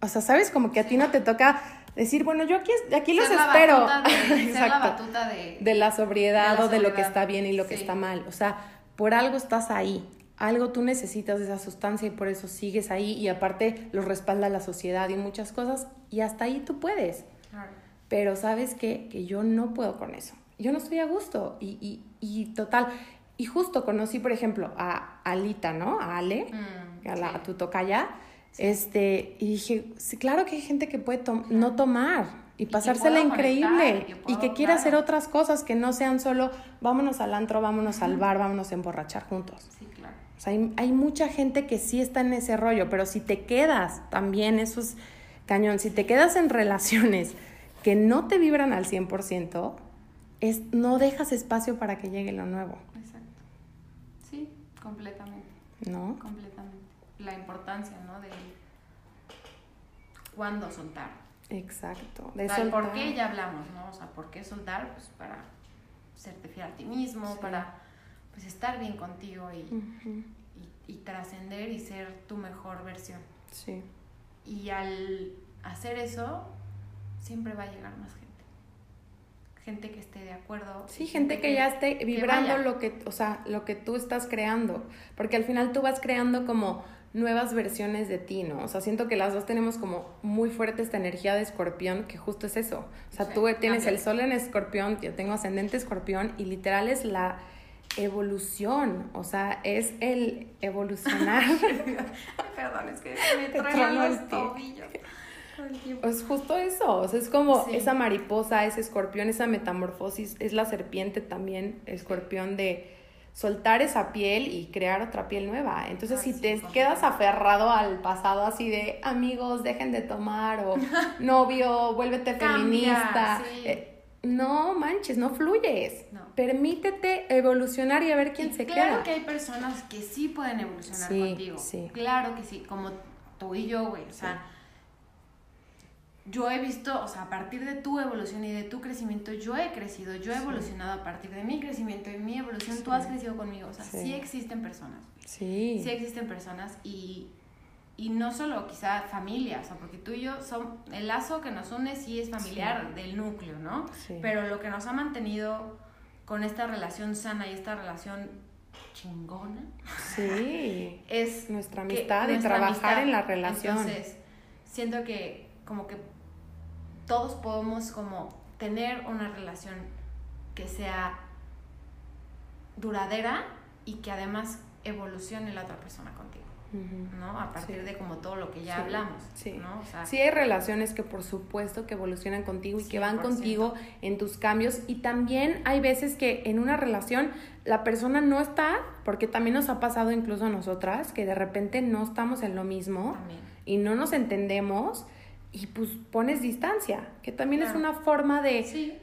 o sea, ¿sabes? Como que a ti no te toca decir, bueno, yo aquí, aquí los espero. De, la batuta de, de la sobriedad o de lo que está bien y lo que está mal. O sea, por algo estás ahí. Algo tú necesitas de esa sustancia y por eso sigues ahí. Y aparte lo respalda la sociedad y muchas cosas. Y hasta ahí tú puedes. Pero sabes qué? que yo no puedo con eso. Yo no estoy a gusto. Y, y, y total. Y justo conocí, por ejemplo, a Alita, ¿no? A Ale, mm, a, la, a tu tocaya este, y dije, sí, claro que hay gente que puede no tomar y, pasársela increíble y que, quiere hacer otras cosas que no sean solo vámonos al antro, vámonos al bar, vámonos a emborrachar juntos. Sí, claro. O sea, hay, hay, mucha gente que sí está en ese rollo, pero si te quedas también, eso es cañón, si te quedas en relaciones que no te vibran al 100%, es, no dejas espacio para que llegue lo nuevo. Exacto. Sí, completamente. ¿No? Completamente la importancia, ¿no? De cuándo soltar. Exacto. De soltar. ¿Por qué ya hablamos, no? O sea, ¿por qué soltar? Pues para serte fiel a ti mismo, para pues estar bien contigo y, y, trascender y ser tu mejor versión. Sí. Y al hacer eso, siempre va a llegar más gente. Gente que esté de acuerdo. Sí, gente, que, ya esté vibrando lo que, o sea, lo que tú estás creando. Porque al final tú vas creando como nuevas versiones de ti, ¿no? O sea, siento que las dos tenemos como muy fuerte esta energía de escorpión, que justo es eso. O sea, tú tienes el sol en escorpión, yo tengo ascendente escorpión y literal es la evolución, o sea, es el evolucionar. Perdón, es que me traen los tobillos. Es justo eso, o sea, es como esa mariposa, ese escorpión, esa metamorfosis, es la serpiente también, escorpión de soltar esa piel y crear otra piel nueva. Entonces, si te quedas aferrado al pasado así de amigos, dejen de tomar o novio, vuélvete feminista. Eh, no manches, no fluyes. Permítete evolucionar y a ver quién se queda. Claro que hay personas que sí pueden evolucionar contigo. Claro que sí, como tú y yo, güey. O sea, yo he visto, o sea, a partir de tu evolución y de tu crecimiento, yo he crecido, yo he evolucionado a partir de mi crecimiento y mi evolución, tú has crecido conmigo, o sea, sí, existen personas. Sí. Sí existen personas y, y no solo quizá familia, o sea, porque tú y yo son, el lazo que nos une sí es familiar del núcleo, ¿no? Pero lo que nos ha mantenido con esta relación sana y esta relación chingona. Sí. es nuestra amistad y trabajar en la relación. Entonces, siento que como que todos podemos como tener una relación que sea duradera y que además evolucione la otra persona contigo. ¿no? A partir de como todo lo que ya hablamos, sí. ¿no? sí hay relaciones que por supuesto que evolucionan contigo y que van contigo en tus cambios y también hay veces que en una relación la persona no está, porque también nos ha pasado incluso a nosotras, que de repente no estamos en lo mismo. y no nos entendemos y pues pones distancia, que también es una forma de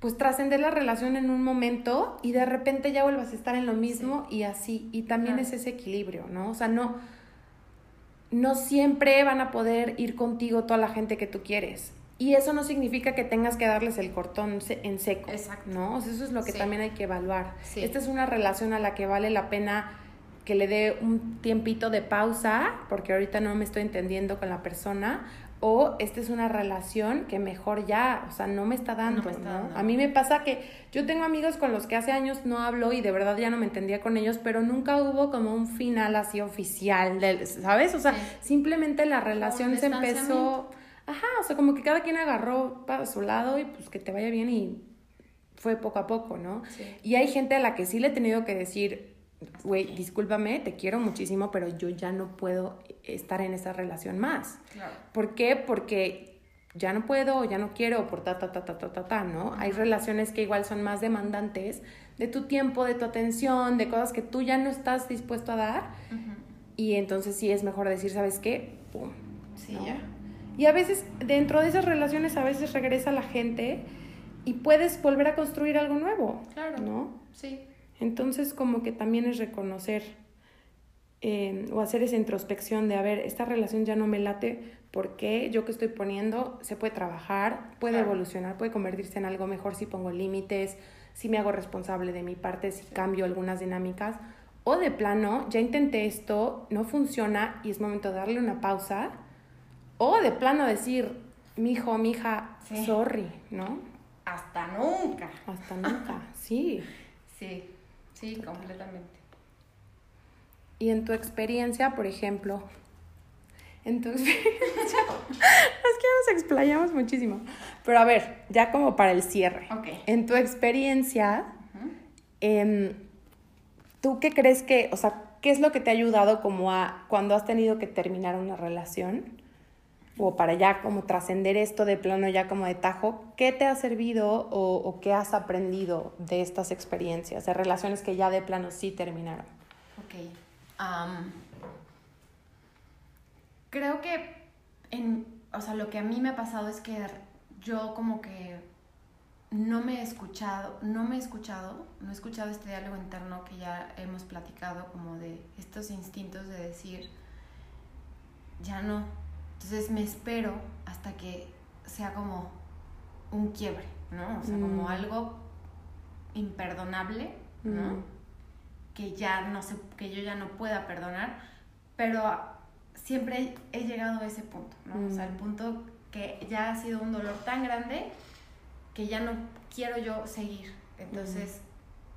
pues trascender la relación en un momento y de repente ya vuelvas a estar en lo mismo y así, y también es ese equilibrio, ¿no? O sea, no no siempre van a poder ir contigo toda la gente que tú quieres. Y eso no significa que tengas que darles el cortón en seco. Exacto. ¿No? eso es lo que también hay que evaluar. Esta es una relación a la que vale la pena que le dé un tiempito de pausa, porque ahorita no me estoy entendiendo con la persona, o esta es una relación que mejor ya, o sea, no me está dando, A mí me pasa que yo tengo amigos con los que hace años no hablo y de verdad ya no me entendía con ellos, pero nunca hubo como un final así oficial, ¿sabes? O sea, simplemente la relación se empezó, ajá, o sea, como que cada quien agarró para su lado y pues que te vaya bien y fue poco a poco, ¿no? Y hay gente a la que sí le he tenido que decir, güey, discúlpame, te quiero muchísimo, pero yo ya no puedo estar en esa relación más. ¿Por qué? Porque ya no puedo, ya no quiero, por ta, ta, ta, ta, ta, ta, ta, ¿no? Hay relaciones que igual son más demandantes de tu tiempo, de tu atención, de cosas que tú ya no estás dispuesto a dar. Y entonces sí es mejor decir, ¿sabes qué? Pum. Sí, ya. Y a veces, dentro de esas relaciones, a veces regresa la gente y puedes volver a construir algo nuevo. Claro. ¿No? Sí. Entonces como que también es reconocer eh, o hacer esa introspección de, a ver, esta relación ya no me late, porque yo que estoy poniendo se puede trabajar, puede evolucionar, puede convertirse en algo mejor si pongo límites, si me hago responsable de mi parte, si cambio algunas dinámicas, o de plano, ya intenté esto, no funciona y es momento de darle una pausa, o de plano decir, mi hijo, mi hija, sorry, ¿no? Hasta nunca. Hasta nunca, sí. Sí. Sí, completamente. Y en tu experiencia, por ejemplo, en tu experiencia, es que nos explayamos muchísimo. Pero a ver, ya como para el cierre. En tu experiencia, em, ¿tú qué crees que, o sea, qué es lo que te ha ayudado como a cuando has tenido que terminar una relación? O para ya como trascender esto de plano ya como de tajo, ¿qué te ha servido o, qué has aprendido de estas experiencias, de relaciones que ya de plano sí terminaron? Ok. creo que, en, o sea, lo que a mí me ha pasado es que yo como que no me he escuchado, no me he escuchado, no he escuchado este diálogo interno que ya hemos platicado como de estos instintos de decir, ya no, entonces me espero hasta que sea como un quiebre, ¿no? O sea, como mm. algo imperdonable, ¿no? Mm. Que ya no sé, que yo ya no pueda perdonar, pero siempre he llegado a ese punto, ¿no? O sea, el mm. punto que ya ha sido un dolor tan grande que ya no quiero yo seguir. Entonces,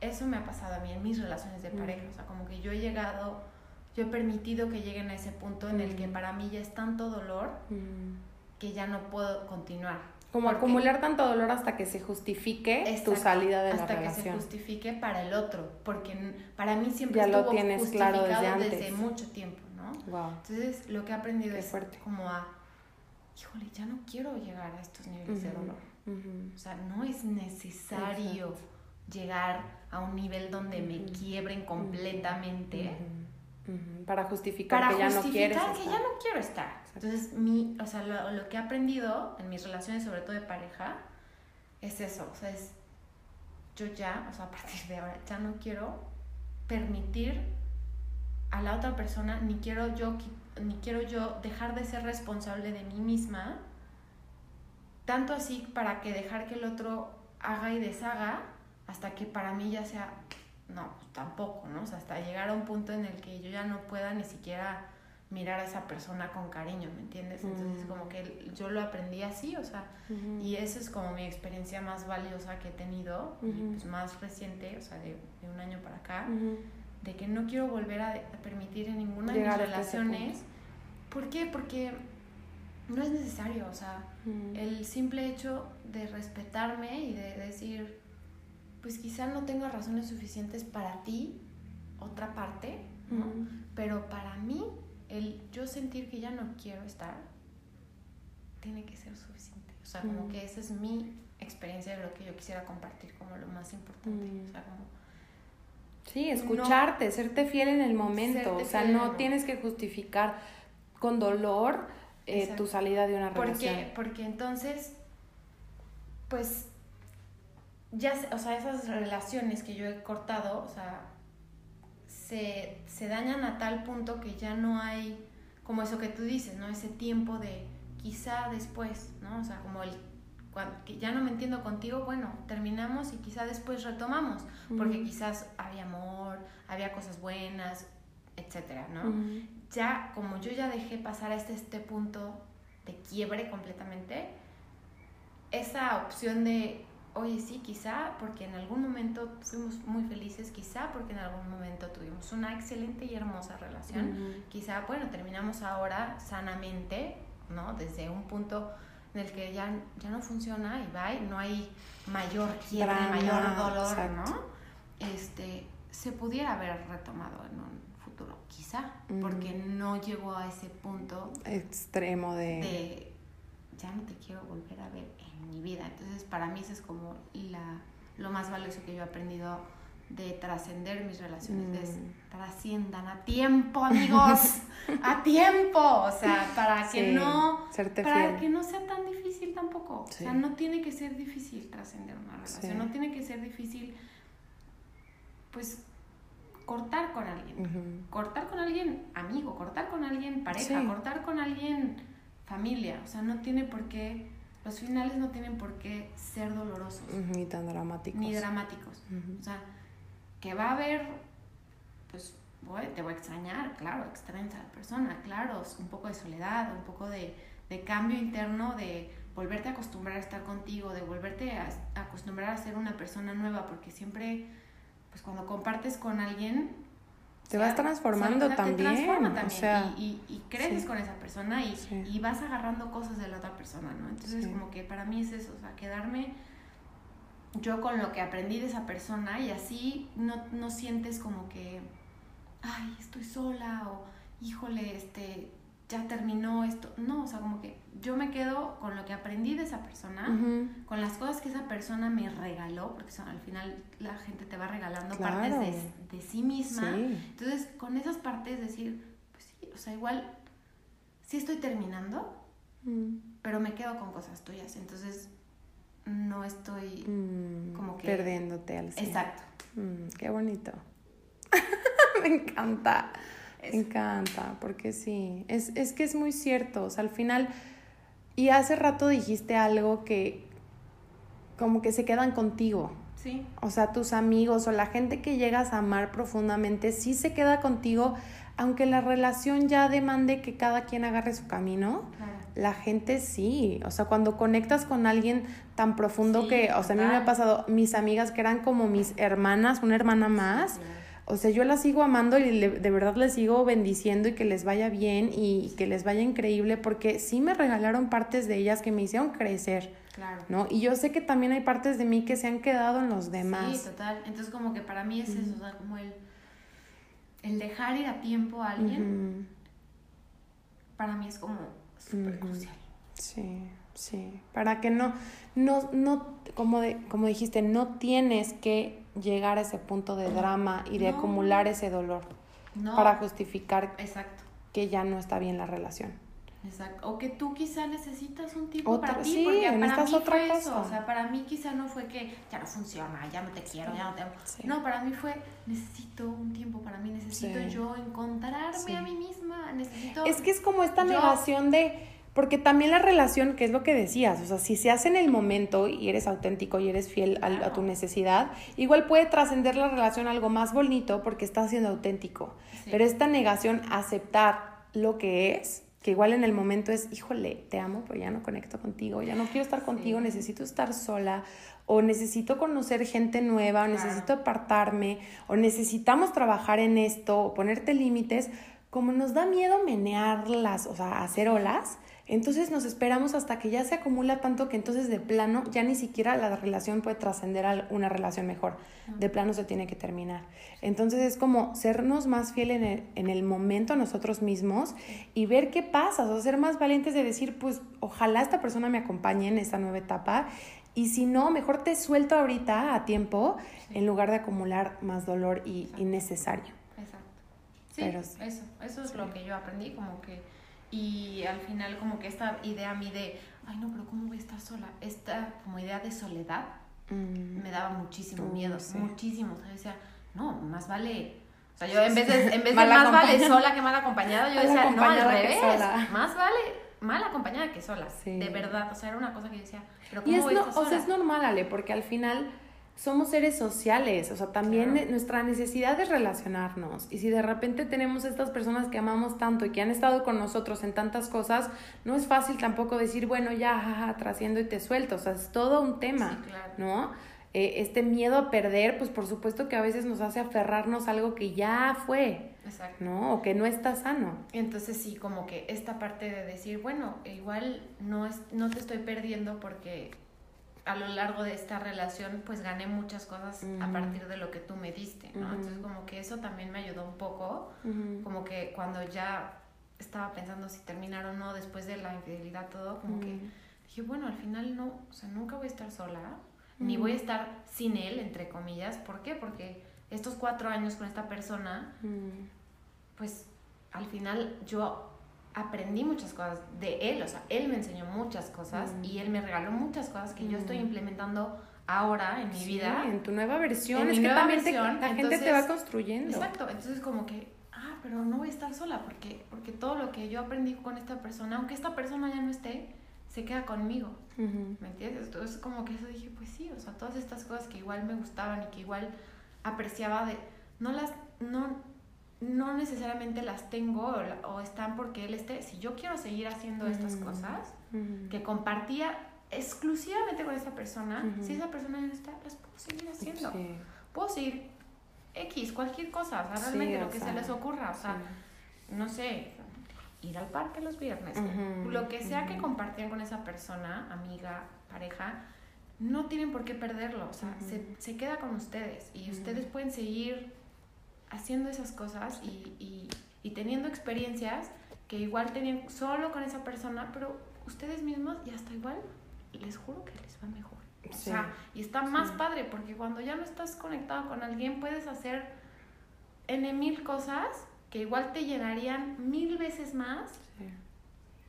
eso me ha pasado a mí en mis relaciones de pareja, o sea, como que yo he llegado yo he permitido que lleguen a ese punto en el que mm. para mí ya es tanto dolor mm. que ya no puedo continuar. Como acumular tanto dolor hasta que se justifique tu salida de la relación. Hasta que se justifique para el otro, porque para mí siempre ya estuvo lo tienes justificado claro desde, mucho tiempo, ¿no? Entonces, lo que he aprendido es como a, híjole, ya no quiero llegar a estos niveles de dolor. O sea, no es necesario llegar a un nivel donde me quiebren completamente para justificar que ya no quieres estar. que ya no quiero estar. Entonces, mi, o sea, lo, que he aprendido en mis relaciones, sobre todo de pareja, es eso. O sea, es yo ya, o sea, a partir de ahora, ya no quiero permitir a la otra persona, ni quiero yo, ni quiero yo dejar de ser responsable de mí misma, tanto así para que dejar que el otro haga y deshaga, hasta que para mí ya sea no, tampoco, ¿no? O sea, hasta llegar a un punto en el que yo ya no pueda ni siquiera mirar a esa persona con cariño, ¿me entiendes? Entonces, mm. como que yo lo aprendí así, o sea, y esa es como mi experiencia más valiosa que he tenido, pues más reciente, o sea, de, un año para acá, de que no quiero volver a, permitir en ninguna de mis relaciones. ¿Por qué? Porque no es necesario, o sea, el simple hecho de respetarme y de decir, pues quizá no tenga razones suficientes para ti, otra parte, ¿no? Pero para mí, el yo sentir que ya no quiero estar, tiene que ser suficiente. O sea, como que esa es mi experiencia de lo que yo quisiera compartir como lo más importante. O sea, como... Sí, escucharte, serte fiel en el momento. O sea, no tienes que justificar con dolor eh, tu salida de una relación. Porque, porque entonces, pues, ya, o sea, esas relaciones que yo he cortado, o sea, se, se dañan a tal punto que ya no hay, como eso que tú dices, ¿no? Ese tiempo de quizá después, ¿no? O sea, como el que ya no me entiendo contigo, bueno, terminamos y quizá después retomamos, porque quizás había amor, había cosas buenas, etcétera, ¿no? Ya, como yo ya dejé pasar a este, este punto de quiebre completamente, esa opción de, oye, sí, quizá porque en algún momento fuimos muy felices, quizá porque en algún momento tuvimos una excelente y hermosa relación, quizá, bueno, terminamos ahora sanamente, ¿no? Desde un punto en el que ya, ya no funciona y va, y no hay mayor quiebre, mayor dolor, ¿no? Este, se pudiera haber retomado en un futuro, quizá, porque no llegó a ese punto extremo de... de ya no te quiero volver a ver en mi vida. Entonces, para mí eso es como la, lo más valioso que yo he aprendido de trascender mis relaciones, mm. trasciendan a tiempo, amigos, a tiempo, o sea, para que no para que no sea tan difícil tampoco, o sea, no tiene que ser difícil trascender una relación, no tiene que ser difícil pues cortar con alguien, cortar con alguien amigo, cortar con alguien pareja, cortar con alguien familia, o sea, no tiene por qué los finales no tienen por qué ser dolorosos. Ni tan dramáticos. Ni dramáticos. O sea, que va a haber, pues te voy a extrañar, claro, extrañas a la persona, claro, un poco de soledad, un poco de, de cambio interno, de volverte a acostumbrar a estar contigo, de volverte a, acostumbrar a ser una persona nueva, porque siempre, pues cuando compartes con alguien... Te vas transformando también. O sea, y, y, creces con esa persona y, y, vas agarrando cosas de la otra persona, ¿no? Entonces, como que para mí es eso, o sea, quedarme yo con lo que aprendí de esa persona y así no, no sientes como que, ay, estoy sola o, híjole, este, ya terminó esto. No, o sea, como que yo me quedo con lo que aprendí de esa persona, con las cosas que esa persona me regaló, porque al final la gente te va regalando partes de, sí misma. Entonces, con esas partes decir, pues sí, o sea, igual sí estoy terminando, mm. pero me quedo con cosas tuyas. Entonces, no estoy mm, como que... Perdiéndote al cielo. Exacto. Mm, qué bonito. me encanta. Me encanta, porque sí, es, es que es muy cierto. O sea, al final, y hace rato dijiste algo que como que se quedan contigo. Sí. O sea, tus amigos o la gente que llegas a amar profundamente sí se queda contigo, aunque la relación ya demande que cada quien agarre su camino. La gente sí, o sea, cuando conectas con alguien tan profundo que, o sea, a mí me ha pasado, mis amigas que eran como mis hermanas, una hermana más, o sea, yo las sigo amando y de verdad les sigo bendiciendo y que les vaya bien y, que les vaya increíble porque sí me regalaron partes de ellas que me hicieron crecer. Claro. ¿No? Y yo sé que también hay partes de mí que se han quedado en los demás. Sí, total. Entonces como que para mí es eso, o sea, como el, el dejar ir a tiempo a alguien, para mí es como súper crucial. Sí, sí. Para que no, no, no, como, de, como dijiste, no tienes que llegar a ese punto de drama y de acumular ese dolor para justificar Exacto. que ya no está bien la relación. Exacto. O que tú quizá necesitas un tiempo para ti, porque para mí otra fue cosa. eso. O sea, para mí quizá no fue que ya no funciona, ya no te quiero, ya no te amo. No, para mí fue necesito un tiempo para mí, necesito yo encontrarme a mí misma, necesito... Es que es como esta negación de porque también la relación, que es lo que decías, o sea, si se hace en el momento y eres auténtico y eres fiel a, tu necesidad, igual puede trascender la relación a algo más bonito porque estás siendo auténtico. Pero esta negación aceptar lo que es, que igual en el momento es, híjole, te amo, pero ya no conecto contigo, ya no quiero estar contigo, necesito estar sola, o necesito conocer gente nueva, o necesito apartarme, o necesitamos trabajar en esto, o ponerte límites, como nos da miedo menearlas, o sea, hacer olas, entonces nos esperamos hasta que ya se acumula tanto que entonces de plano ya ni siquiera la relación puede trascender a una relación mejor. De plano se tiene que terminar. Entonces es como sernos más fieles en el, en el momento a nosotros mismos y ver qué pasa, o ser más valientes de decir, pues ojalá esta persona me acompañe en esta nueva etapa y si no, mejor te suelto ahorita a tiempo en lugar de acumular más dolor y innecesario. Exacto. Sí, eso, eso es lo que yo aprendí, como que y al final como que esta idea a mí de, ay no, pero ¿cómo voy a estar sola? Esta como idea de soledad Mm. me daba muchísimo Mm, miedo, sí. muchísimo. O sea, yo decía, no, más vale. O sea, yo en vez de, en vez de más vale sola que mal acompañada, yo decía, no, al revés. sola. Más vale mal acompañada que sola. Sí. De verdad. O sea, era una cosa que yo decía, pero Y ¿cómo es, voy a no, estar o sea, sola? es normal, Ale, porque al final somos seres sociales, o sea, también Claro. nuestra necesidad es relacionarnos. Y si de repente tenemos estas personas que amamos tanto y que han estado con nosotros en tantas cosas, no es fácil tampoco decir, bueno, ya, jaja, trasciendo y te suelto. O sea, es todo un tema, Sí, claro. ¿no? Eh, este miedo a perder, pues por supuesto que a veces nos hace aferrarnos a algo que ya fue, Exacto. ¿no? O que no está sano. Entonces sí, como que esta parte de decir, bueno, igual no, es, no te estoy perdiendo porque a lo largo de esta relación pues gané muchas cosas a partir de lo que tú me diste, ¿no? Entonces como que eso también me ayudó un poco, como que cuando ya estaba pensando si terminar o no después de la infidelidad todo, como que dije, bueno, al final no, o sea, nunca voy a estar sola, ni voy a estar sin él, entre comillas, ¿por qué? Porque estos cuatro años con esta persona pues al final yo aprendí muchas cosas de él, o sea, él me enseñó muchas cosas Mm. y él me regaló muchas cosas que yo estoy Mm. implementando ahora en mi Sí, vida. en tu nueva versión. En es mi que nueva también te- versión, la gente te entonces- va construyendo. Exacto, entonces como que, ah, pero no voy a estar sola porque, porque todo lo que yo aprendí con esta persona, aunque esta persona ya no esté, se queda conmigo. ¿me entiendes? Entonces como que eso dije, pues sí, o sea, todas estas cosas que igual me gustaban y que igual apreciaba de, no las, no, no necesariamente las tengo o, la- o están porque él esté, si yo quiero seguir haciendo estas Ujú. cosas Ujú. que compartía exclusivamente con esa persona, si esa persona no está, las puedo seguir haciendo. Sí, Puedo seguir X, cualquier cosa, o sea, realmente lo que sea, se les ocurra, o sea, sí. no sé, ir al parque los viernes, lo que sea que compartían con esa persona, amiga, pareja, no tienen por qué perderlo, o sea, se, se queda con ustedes y ustedes pueden seguir haciendo esas cosas y, y, y teniendo experiencias que igual tenían solo con esa persona, pero ustedes mismos y hasta igual les juro que les va mejor. O Sí. sea, y está más Sí. padre porque cuando ya no estás conectado con alguien puedes hacer N mil cosas que igual te llenarían mil veces más Sí.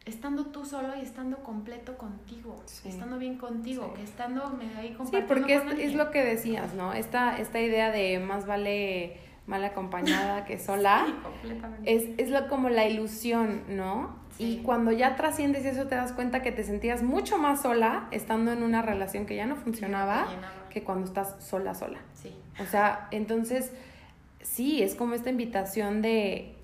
estando tú solo y estando completo contigo, Sí. estando bien contigo, Sí. que estando medio ahí Sí, compartiendo porque es, con es alguien. lo que decías, ¿no? Esta, esta idea de más vale mal acompañada que sola. Sí, completamente. Es, es lo, como la ilusión, ¿no? Sí. Y cuando ya trasciendes eso te das cuenta que te sentías mucho más sola estando en una relación que ya no funcionaba que cuando estás sola, sola. Sí. O sea, entonces, sí, es como esta invitación de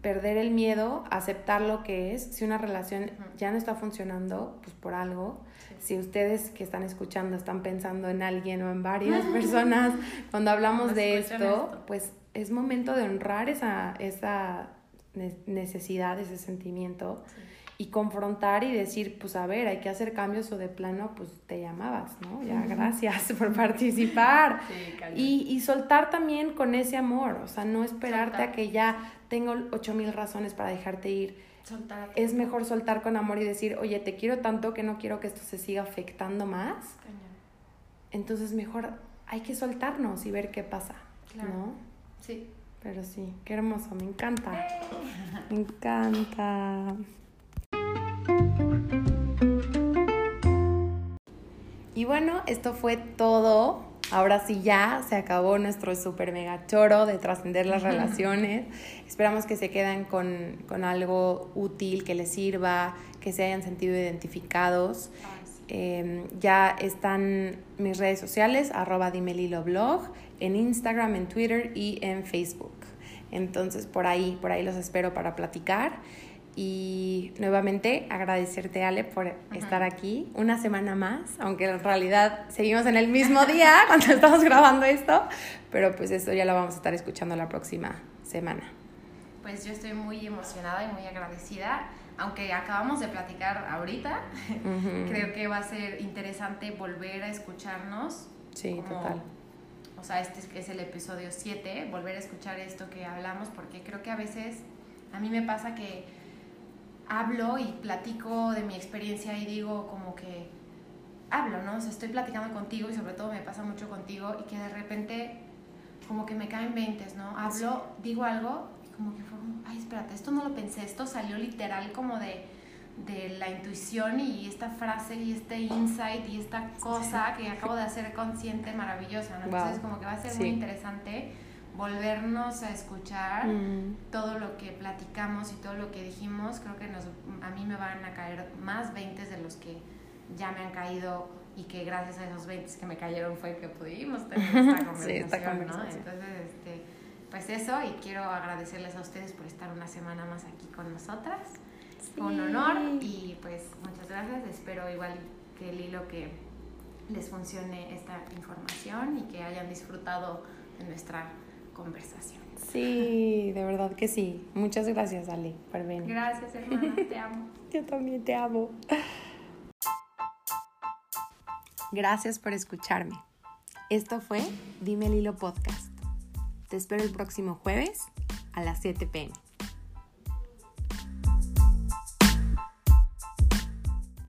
perder el miedo, aceptar lo que es. Si una relación ya no está funcionando, pues por algo. Sí. Si ustedes que están escuchando están pensando en alguien o en varias personas, cuando hablamos Cuando de esto, esto. pues es momento de honrar esa, esa ne- necesidad, ese sentimiento Sí. y confrontar y decir, pues a ver, hay que hacer cambios o de plano, pues te llamabas, ¿no? Ya, gracias por participar. Sí. Y, y soltar también con ese amor, o sea, no esperarte Soltar. a que ya tengo ocho mil razones para dejarte ir. Soltar. Es mejor soltar con amor y decir, oye, te quiero tanto que no quiero que esto se siga afectando más. Cañón. Entonces mejor hay que soltarnos y ver qué pasa, Claro. ¿no? Sí. Pero sí, qué hermoso, me encanta. Me encanta. Y bueno, esto fue todo. Ahora sí ya se acabó nuestro super mega choro de trascender las relaciones. Esperamos que se queden con, con algo útil, que les sirva, que se hayan sentido identificados. Eh, ya están mis redes sociales, arroba dimeliloblog, en Instagram, en Twitter y en Facebook. Entonces por ahí, por ahí los espero para platicar. Y nuevamente agradecerte, Ale, por estar aquí una semana más, aunque en realidad seguimos en el mismo día cuando estamos grabando esto, pero pues esto ya lo vamos a estar escuchando la próxima semana. Pues yo estoy muy emocionada y muy agradecida. Aunque acabamos de platicar ahorita, Ujú. creo que va a ser interesante volver a escucharnos. Sí, total. O sea, este es- el episodio 7, volver a escuchar esto que hablamos, porque creo que a veces a mí me pasa que hablo y platico de mi experiencia y digo como que hablo, ¿no? O sea, estoy platicando contigo y sobre todo me pasa mucho contigo y que de repente como que me caen veintes, ¿no? Hablo, digo algo como que fue, ay, espérate, esto no lo pensé, esto salió literal como de, de la intuición y esta frase y este insight y esta cosa que acabo de hacer consciente maravillosa, ¿no? Entonces como que va a ser muy interesante volvernos a escuchar mm. todo lo que platicamos y todo lo que dijimos, creo que nos, a mí me van a caer más 20 de los que ya me han caído y que gracias a esos 20 que me cayeron fue que pudimos tener esta conversación, ¿no? Entonces, este, pues eso, y quiero agradecerles a ustedes por estar una semana más aquí con nosotras. Un honor y pues muchas gracias. Espero igual que el hilo que les funcione esta información y que hayan disfrutado de nuestra conversación. Sí, de verdad que sí. Muchas gracias, Ale, por venir. Gracias, hermana, te amo. Yo también te amo. Gracias por escucharme. Esto fue Dime el Hilo Podcast. Te espero el próximo jueves a las 7 pm.